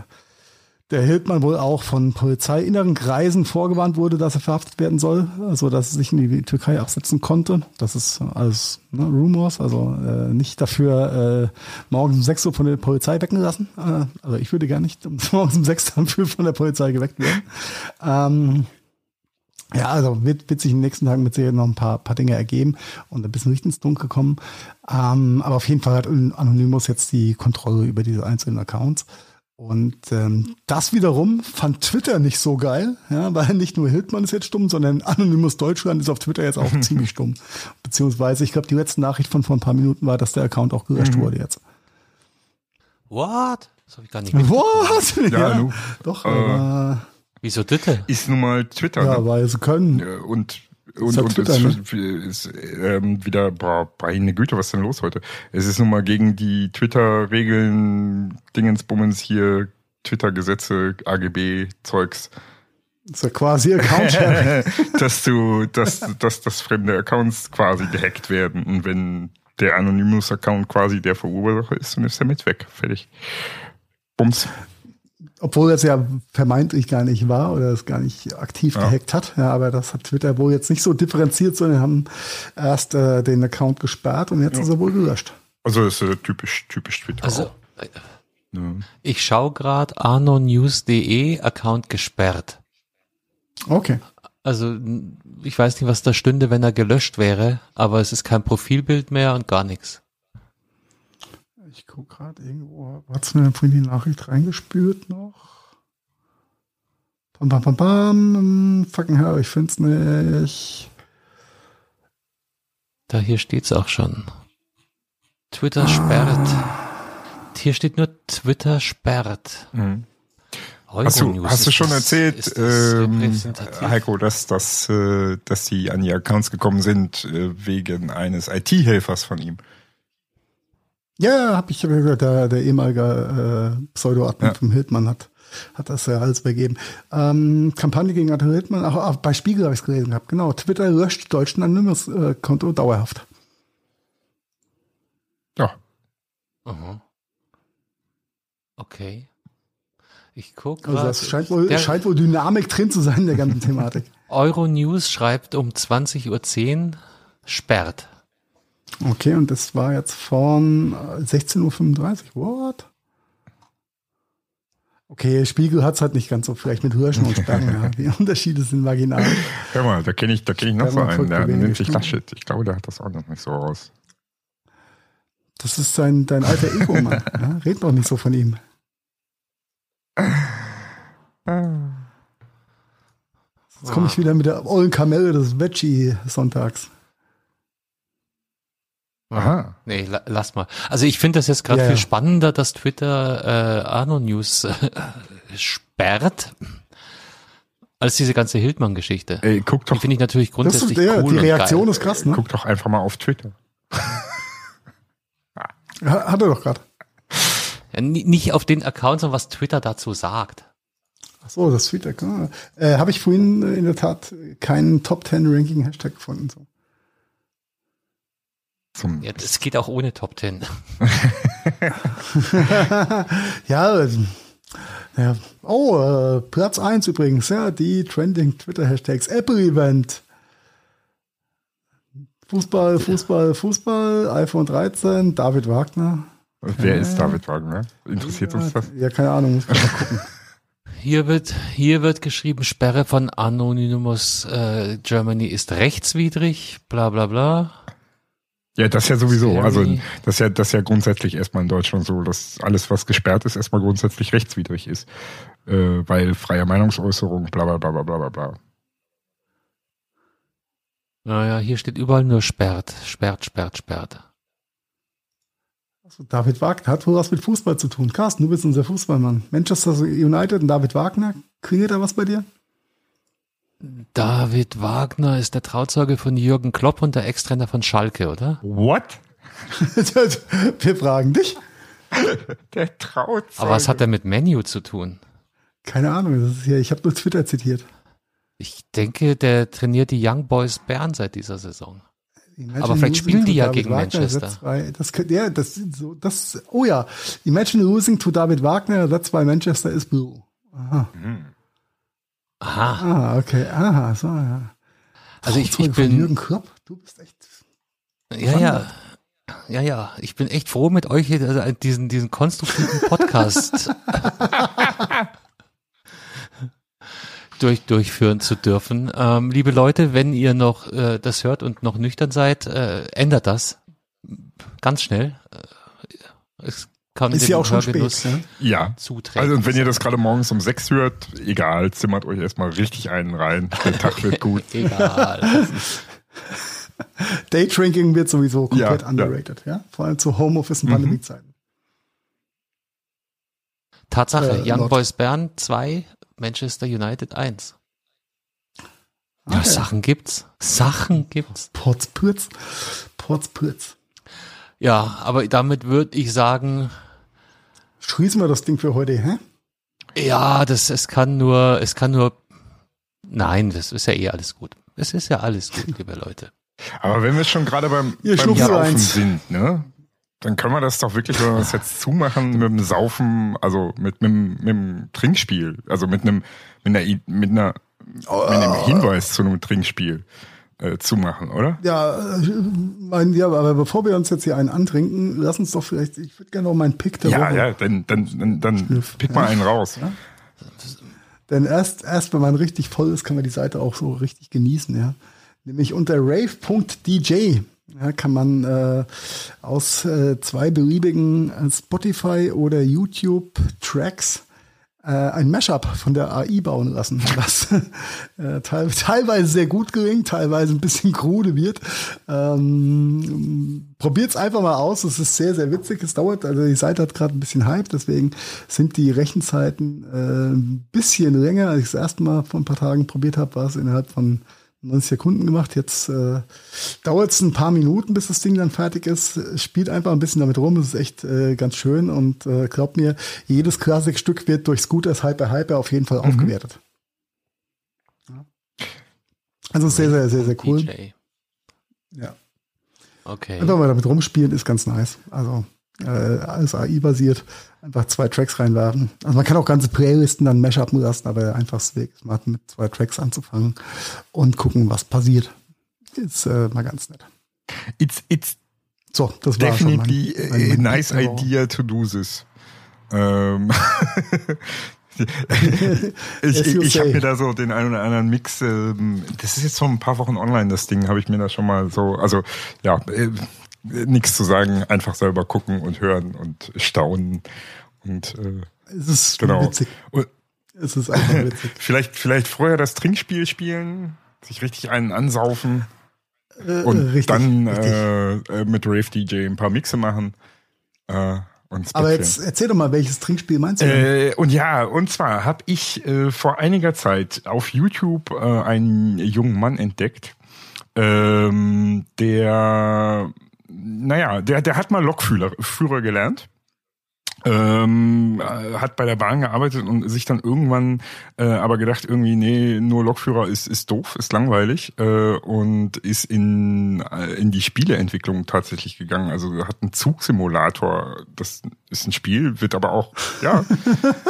der Hildmann wohl auch von polizeiinneren Kreisen vorgewarnt wurde, dass er verhaftet werden soll, also dass er sich in die Türkei absetzen konnte. Das ist alles ne, Rumors, also äh, nicht dafür äh, morgens um 6 Uhr von der Polizei wecken lassen. Äh, also ich würde gar nicht (laughs) morgens um 6 dafür von der Polizei geweckt werden. Ähm, ja, also wird, wird sich in den nächsten Tagen mit Sicherheit noch ein paar, paar Dinge ergeben und ein bisschen Licht ins Dunkel kommen. Ähm, aber auf jeden Fall hat Anonymous jetzt die Kontrolle über diese einzelnen Accounts. Und ähm, das wiederum fand Twitter nicht so geil, ja, weil nicht nur Hildmann ist jetzt stumm, sondern Anonymous Deutschland ist auf Twitter jetzt auch (laughs) ziemlich stumm. Beziehungsweise, ich glaube, die letzte Nachricht von vor ein paar Minuten war, dass der Account auch gelöscht wurde jetzt. What? Das habe ich gar nicht. Was? (laughs) Ja, nu. Doch, Äh, aber, Wieso bitte? Ist nun mal Twitter. ja, ne? weil sie können. Ja, und und, und Twitter, es ne? ist, ähm, wieder, boah, meine Güte, was ist denn los heute? Es ist nun mal gegen die Twitter-Regeln, Dingensbummens hier, Twitter-Gesetze, AGB-Zeugs, Das ist ja quasi Account-Sharing. (laughs) dass du, dass, dass, dass fremde Accounts quasi gehackt werden und wenn der Anonymous-Account quasi der Verursacher ist, dann ist er mit weg. Fertig. Bums. Obwohl das ja vermeintlich gar nicht war oder es gar nicht aktiv Ja. gehackt hat. Ja, aber das hat Twitter wohl jetzt nicht so differenziert, sondern haben erst äh, den Account gesperrt und jetzt ist er wohl gelöscht. Also ist äh, typisch, typisch Twitter. Also, auch. Ne? ich schaue gerade anonews.de Account gesperrt. Okay. Also, n- ich weiß nicht, was da stünde, wenn er gelöscht wäre, aber es ist kein Profilbild mehr und gar nichts. Ich gucke gerade irgendwo, hat's mir vorhin die Nachricht reingespült noch? Bam, bam, bam, bam. Fucking hell, ich find's nicht. Da hier steht's auch schon. Twitter sperrt. Hier steht nur Twitter sperrt. Mhm. Hast du, Euronews, hast du schon das- erzählt, das ähm? Heiko, dass, dass, äh, dass sie an die Accounts gekommen sind äh, wegen eines IT-Helfers von ihm? Ja, hab ich gehört, der, der ehemalige äh, Pseudo-Admin Ja. vom Hildmann hat hat das ja alles begeben. Ähm, Kampagne gegen Attila Hildmann, auch, auch bei Spiegel habe ich es gelesen gehabt. Genau, Twitter löscht deutschen Anonymous-Konto dauerhaft. Ja. Aha. Okay. Ich gucke. Also das scheint wohl, scheint wohl Dynamik drin zu sein in der ganzen Thematik. (laughs) Euronews schreibt um 20.10 Uhr sperrt. Okay, und das war jetzt von 16.35 Uhr. What? Okay, Spiegel hat's halt nicht ganz so vielleicht mit Hirschen und Sperren. ja. (laughs) Die Unterschiede sind marginal. Hör mal, da kenne ich, da kenn ich noch so einen, der nennt sich Laschet. Ich glaube, der hat das auch noch nicht so raus. Das ist dein, dein alter Ego, Mann. Ja, red doch nicht so von ihm. Jetzt komme ich wieder mit der ollen Kamelle des Veggie-Sonntags. Aha. Nee, la lass mal. Also ich finde das jetzt gerade Ja, viel ja. spannender, dass Twitter äh, Arno News äh, sperrt, als diese ganze Hildmann-Geschichte. Ey, guck Die doch, finde ich natürlich Das grundsätzlich ist, ja, cool die und Reaktion geil. ist krass, ne? guck doch einfach mal auf Twitter. (laughs) Ha- Hat er doch gerade. Ja, ni- nicht auf den Account, sondern was Twitter dazu sagt. Ach so, das. Ah. Äh, Habe ich vorhin äh, in der Tat keinen Top 10 Ranking Hashtag gefunden. So. Zum, Ja, das geht auch ohne Top Ten. (laughs) Ja, also, ja. Oh, äh, Platz 1 übrigens, ja, die Trending Twitter Hashtags Apple Event. Fußball, Fußball, Fußball, iPhone 13, David Wagner. wer ist David Wagner? Interessiert uns das? Ja, keine Ahnung, muss ich mal gucken. Hier wird, hier wird geschrieben, Sperre von Anonymous äh, Germany ist rechtswidrig, bla bla bla. Ja, das ja sowieso. Scary. Also das ist ja, das ja grundsätzlich erstmal in Deutschland so, dass alles, was gesperrt ist, erstmal grundsätzlich rechtswidrig ist. Äh, weil freie Meinungsäußerung, bla bla bla bla bla bla bla. Naja, hier steht überall nur sperrt, sperrt, sperrt, sperrt. Also David Wagner hat wohl was mit Fußball zu tun. Carsten, du bist unser Fußballmann. Manchester United und David Wagner. Klingelt da was bei dir? David Wagner ist der Trauzeuge von Jürgen Klopp und der Ex-Trainer von Schalke, oder? What? (laughs) Wir fragen dich. Der traut. Aber was hat er mit Menu zu tun? Keine Ahnung, das ist hier, ich habe nur Twitter zitiert. Ich denke, der trainiert die Young Boys Bern seit dieser Saison. Imagine Aber vielleicht spielen die ja David gegen Wagner, Manchester. Das, könnte- ja, das, so, das, oh ja. Imagine losing to David Wagner, that's why Manchester is blue. Aha. Ah, okay. Aha, so, ja. Also ich, ich bin, Jürgen Klopp, du bist echt. ja, ja, ja, ja, ich bin echt froh mit euch also diesen, diesen konstruktiven Podcast (laughs) durch, durchführen zu dürfen. Ähm, liebe Leute, wenn ihr noch äh, das hört und noch nüchtern seid, äh, ändert das ganz schnell. Äh, es kann Ist ja auch schon spät. Hörgenuss Ne? Ja. zuträglich Also und wenn ihr das gerade morgens um sechs hört, egal, zimmert euch erstmal richtig einen rein. Der Tag wird (laughs) gut. Egal. (laughs) Daydrinking wird sowieso komplett Ja, underrated, ja. Vor allem zu Homeoffice und Mhm. Pandemiezeiten. Tatsache, Äh, Young Lord. Boys Bern 2, Manchester United 1. Ja, Okay. Sachen gibt's. Sachen gibt's. Porzpürz. Porzpürz. Ja, aber damit würde ich sagen, Schließen wir das Ding für heute, hä? ja, das, es kann nur, es kann nur, nein, das ist ja eh alles gut. Es ist ja alles gut, (laughs) liebe Leute. Aber wenn wir schon gerade beim, Ihr beim Saufen eins. sind, ne? Dann können wir das doch wirklich, wenn wir das jetzt zumachen, mit dem Saufen, also mit, mit, mit dem Trinkspiel, also mit einem, mit einer, mit einer, mit einem Hinweis zu einem Trinkspiel äh, zumachen, oder? Ja, äh, mein, ja, aber bevor wir uns jetzt hier einen antrinken, lass uns doch vielleicht, ich würde gerne noch meinen Pick der Ja, Woche. ja, dann, dann, dann, dann pick mal einen raus. Denn erst, erst wenn man richtig voll ist, kann man die Seite auch so richtig genießen, ja. Nämlich unter rave.dj ja, kann man äh, aus äh, zwei beliebigen äh, Spotify oder YouTube Tracks ein Mashup von der AI bauen lassen, (laughs) was äh, teil, teilweise sehr gut gelingt, teilweise ein bisschen krude wird. Ähm, Probiert's einfach mal aus, es ist sehr, sehr witzig. Es dauert, also die Seite hat gerade ein bisschen Hype, deswegen sind die Rechenzeiten äh, ein bisschen länger. Als ich das erste Mal vor ein paar Tagen probiert habe, war es innerhalb von 90 Sekunden gemacht. Jetzt äh, dauert es ein paar Minuten, bis das Ding dann fertig ist. Spielt einfach ein bisschen damit rum. Es ist echt äh, ganz schön und äh, glaubt mir, jedes Klassikstück wird durch Scooters Hyper Hyper auf jeden Fall mhm. aufgewertet. Ja. Also sehr, sehr, sehr, sehr cool. DJ. Ja. Okay. Einfach mal damit rumspielen ist ganz nice. Also äh, alles AI-basiert. Einfach zwei Tracks reinwerfen. Also man kann auch ganze Playlisten dann Mashup lassen, aber der einfachste Weg ist mal mit zwei Tracks anzufangen und gucken, was passiert. Ist äh, mal ganz nett. It's, it's so, das war definitely schon mein, mein, nice idea to do this. Ähm, (laughs) ich ich, ich habe mir da so den einen oder anderen Mix, ähm, das ist jetzt vor ein paar Wochen online, das Ding, habe ich mir da schon mal so, also ja, äh, nichts zu sagen, einfach selber gucken und hören und staunen und äh, es ist genau. witzig. Und, es ist einfach (laughs) witzig. vielleicht, vielleicht vorher das Trinkspiel spielen, sich richtig einen ansaufen äh, und richtig, dann richtig. Äh, äh mit Rave DJ ein paar Mixe machen. Äh, aber jetzt erzähl doch mal, welches Trinkspiel meinst du? Äh, und ja, und zwar habe ich äh, vor einiger Zeit auf YouTube äh, einen jungen Mann entdeckt, ähm, der, naja, der, der hat mal Lokführer Führer gelernt ähm, äh, hat bei der Bahn gearbeitet und sich dann irgendwann äh, aber gedacht, irgendwie, nee, nur Lokführer ist, ist doof, ist langweilig äh, und ist in, äh, in die Spieleentwicklung tatsächlich gegangen. Also hat einen Zugsimulator, das ist ein Spiel, wird aber auch, ja,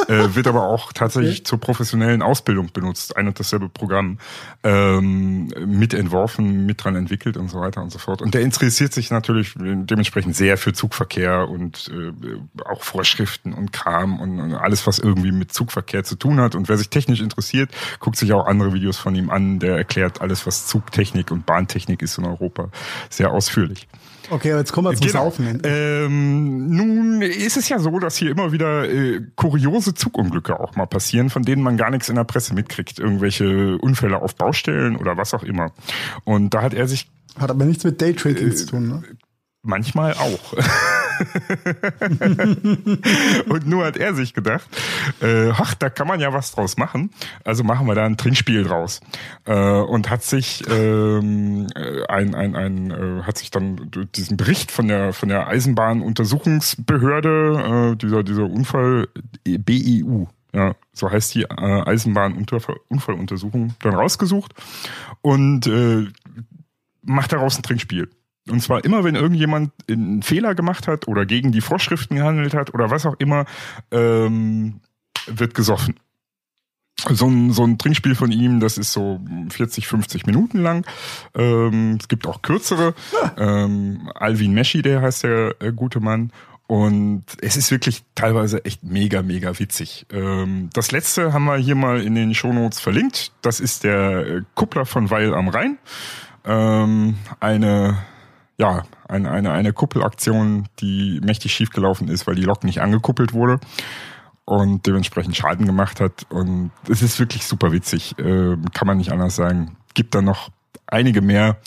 äh, wird aber auch tatsächlich okay. zur professionellen Ausbildung benutzt, ein und dasselbe Programm, ähm, mitentworfen, mit dran entwickelt und so weiter und so fort. Und der interessiert sich natürlich dementsprechend sehr für Zugverkehr und äh, auch vor Vorschriften und Kram und, und, alles, was irgendwie mit Zugverkehr zu tun hat. Und wer sich technisch interessiert, guckt sich auch andere Videos von ihm an. Der erklärt alles, was Zugtechnik und Bahntechnik ist in Europa, sehr ausführlich. Okay, jetzt kommen wir zum genau. Saufen. Ähm, nun ist es ja so, dass hier immer wieder äh, kuriose Zugunglücke auch mal passieren, von denen man gar nichts in der Presse mitkriegt. Irgendwelche Unfälle auf Baustellen oder was auch immer. Und da hat er sich... Hat aber nichts mit Daytrading äh, zu tun, ne? Manchmal auch. (laughs) (laughs) und nur hat er sich gedacht, äh, ach, da kann man ja was draus machen. Also machen wir da ein Trinkspiel draus. Äh, und hat sich ähm, ein, ein, ein äh, hat sich dann diesen Bericht von der von der Eisenbahnuntersuchungsbehörde, äh, dieser dieser Unfall BEU, ja, so heißt die äh, Eisenbahnunfalluntersuchung, dann rausgesucht und äh, macht daraus ein Trinkspiel. Und zwar immer, wenn irgendjemand einen Fehler gemacht hat oder gegen die Vorschriften gehandelt hat oder was auch immer, ähm, wird gesoffen. So ein, so ein Trinkspiel von ihm, das ist so 40, 50 Minuten lang. Ähm, es gibt auch kürzere. Ähm, Alvin Meschi, der heißt der äh, gute Mann. Und es ist wirklich teilweise echt mega, mega witzig. Ähm, das letzte haben wir hier mal in den Shownotes verlinkt. Das ist der äh, Kuppler von Weil am Rhein. Ähm, eine ja, eine, eine, eine Kuppelaktion, die mächtig schiefgelaufen ist, weil die Lok nicht angekuppelt wurde und dementsprechend Schaden gemacht hat. Und es ist wirklich super witzig, äh, kann man nicht anders sagen. Gibt da noch einige mehr,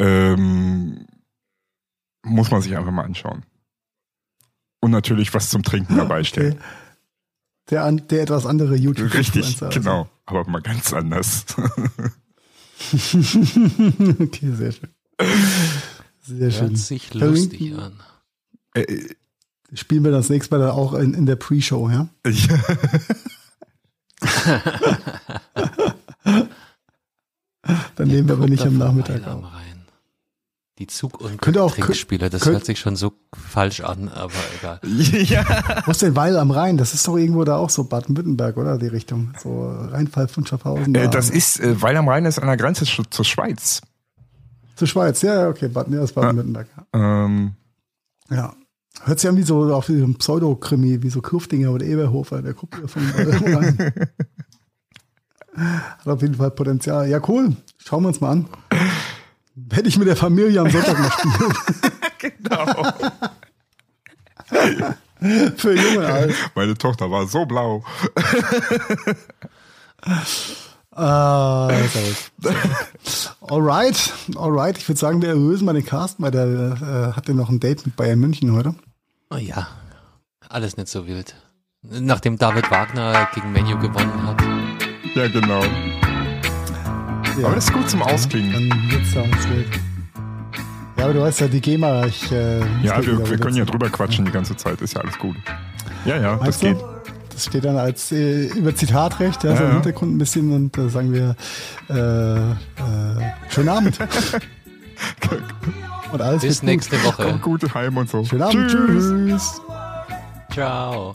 ähm, muss man sich einfach mal anschauen. Und natürlich was zum Trinken dabei (laughs) stellen. Okay. Der, der etwas andere YouTube. Richtig, also. genau, aber mal ganz anders. (laughs) okay, sehr schön. (laughs) Sehr schön. Hört sich lustig an. Äh, äh, spielen wir das nächste Mal auch in, in der Pre-Show, ja? (laughs) ja. Dann nehmen wir aber nicht am Nachmittag auf. Die Zug- und Trinkspiele, das hört sich schon so falsch an, aber egal. (laughs) ja. Wo ist denn Weil am Rhein? Das ist doch irgendwo da auch so Baden-Württemberg, oder? Die Richtung. So Rheinfall von Schaffhausen. Äh, das ist, äh, Weil am Rhein ist an der Grenze zur Schweiz. Zur Schweiz, ja, okay, Baden, ja, Baden-Württemberg. Ähm. Ja. Hört sich an wie so auf diesem Pseudo-Krimi, wie so Kurfdinger oder Eberhofer, der guckt von (laughs) Hat auf jeden Fall Potenzial. Ja, cool. Schauen wir uns mal an. Hätte ich mit der Familie am Sonntag mal spielen. (laughs) genau. (laughs) Für junge Alt. Meine Tochter war so blau. (laughs) Ah, alright, alright. Ich würde sagen, wir erlösen mal den Cast, weil der äh, hat ja noch ein Date mit Bayern München heute. Oh ja, alles nicht so wild. Nachdem David Wagner gegen Menu gewonnen hat. Ja, genau. Ja. Aber das ist gut zum Ausklingen. Dann wird's da uns wild. Ja, aber du weißt ja, die GEMA, ich. Äh, ja, wir, wir können ja drüber quatschen die ganze Zeit, ist ja alles gut. Ja, ja, Meinst das du? geht. Das steht dann als äh, über Zitatrecht, ja, ja so im Hintergrund ein bisschen und da äh, sagen wir äh, äh, schönen Abend. (laughs) und alles Bis nächste gut. Woche. Kommt gut heim und so. Schönen Abend. Tschüss. Tschüss. Ciao.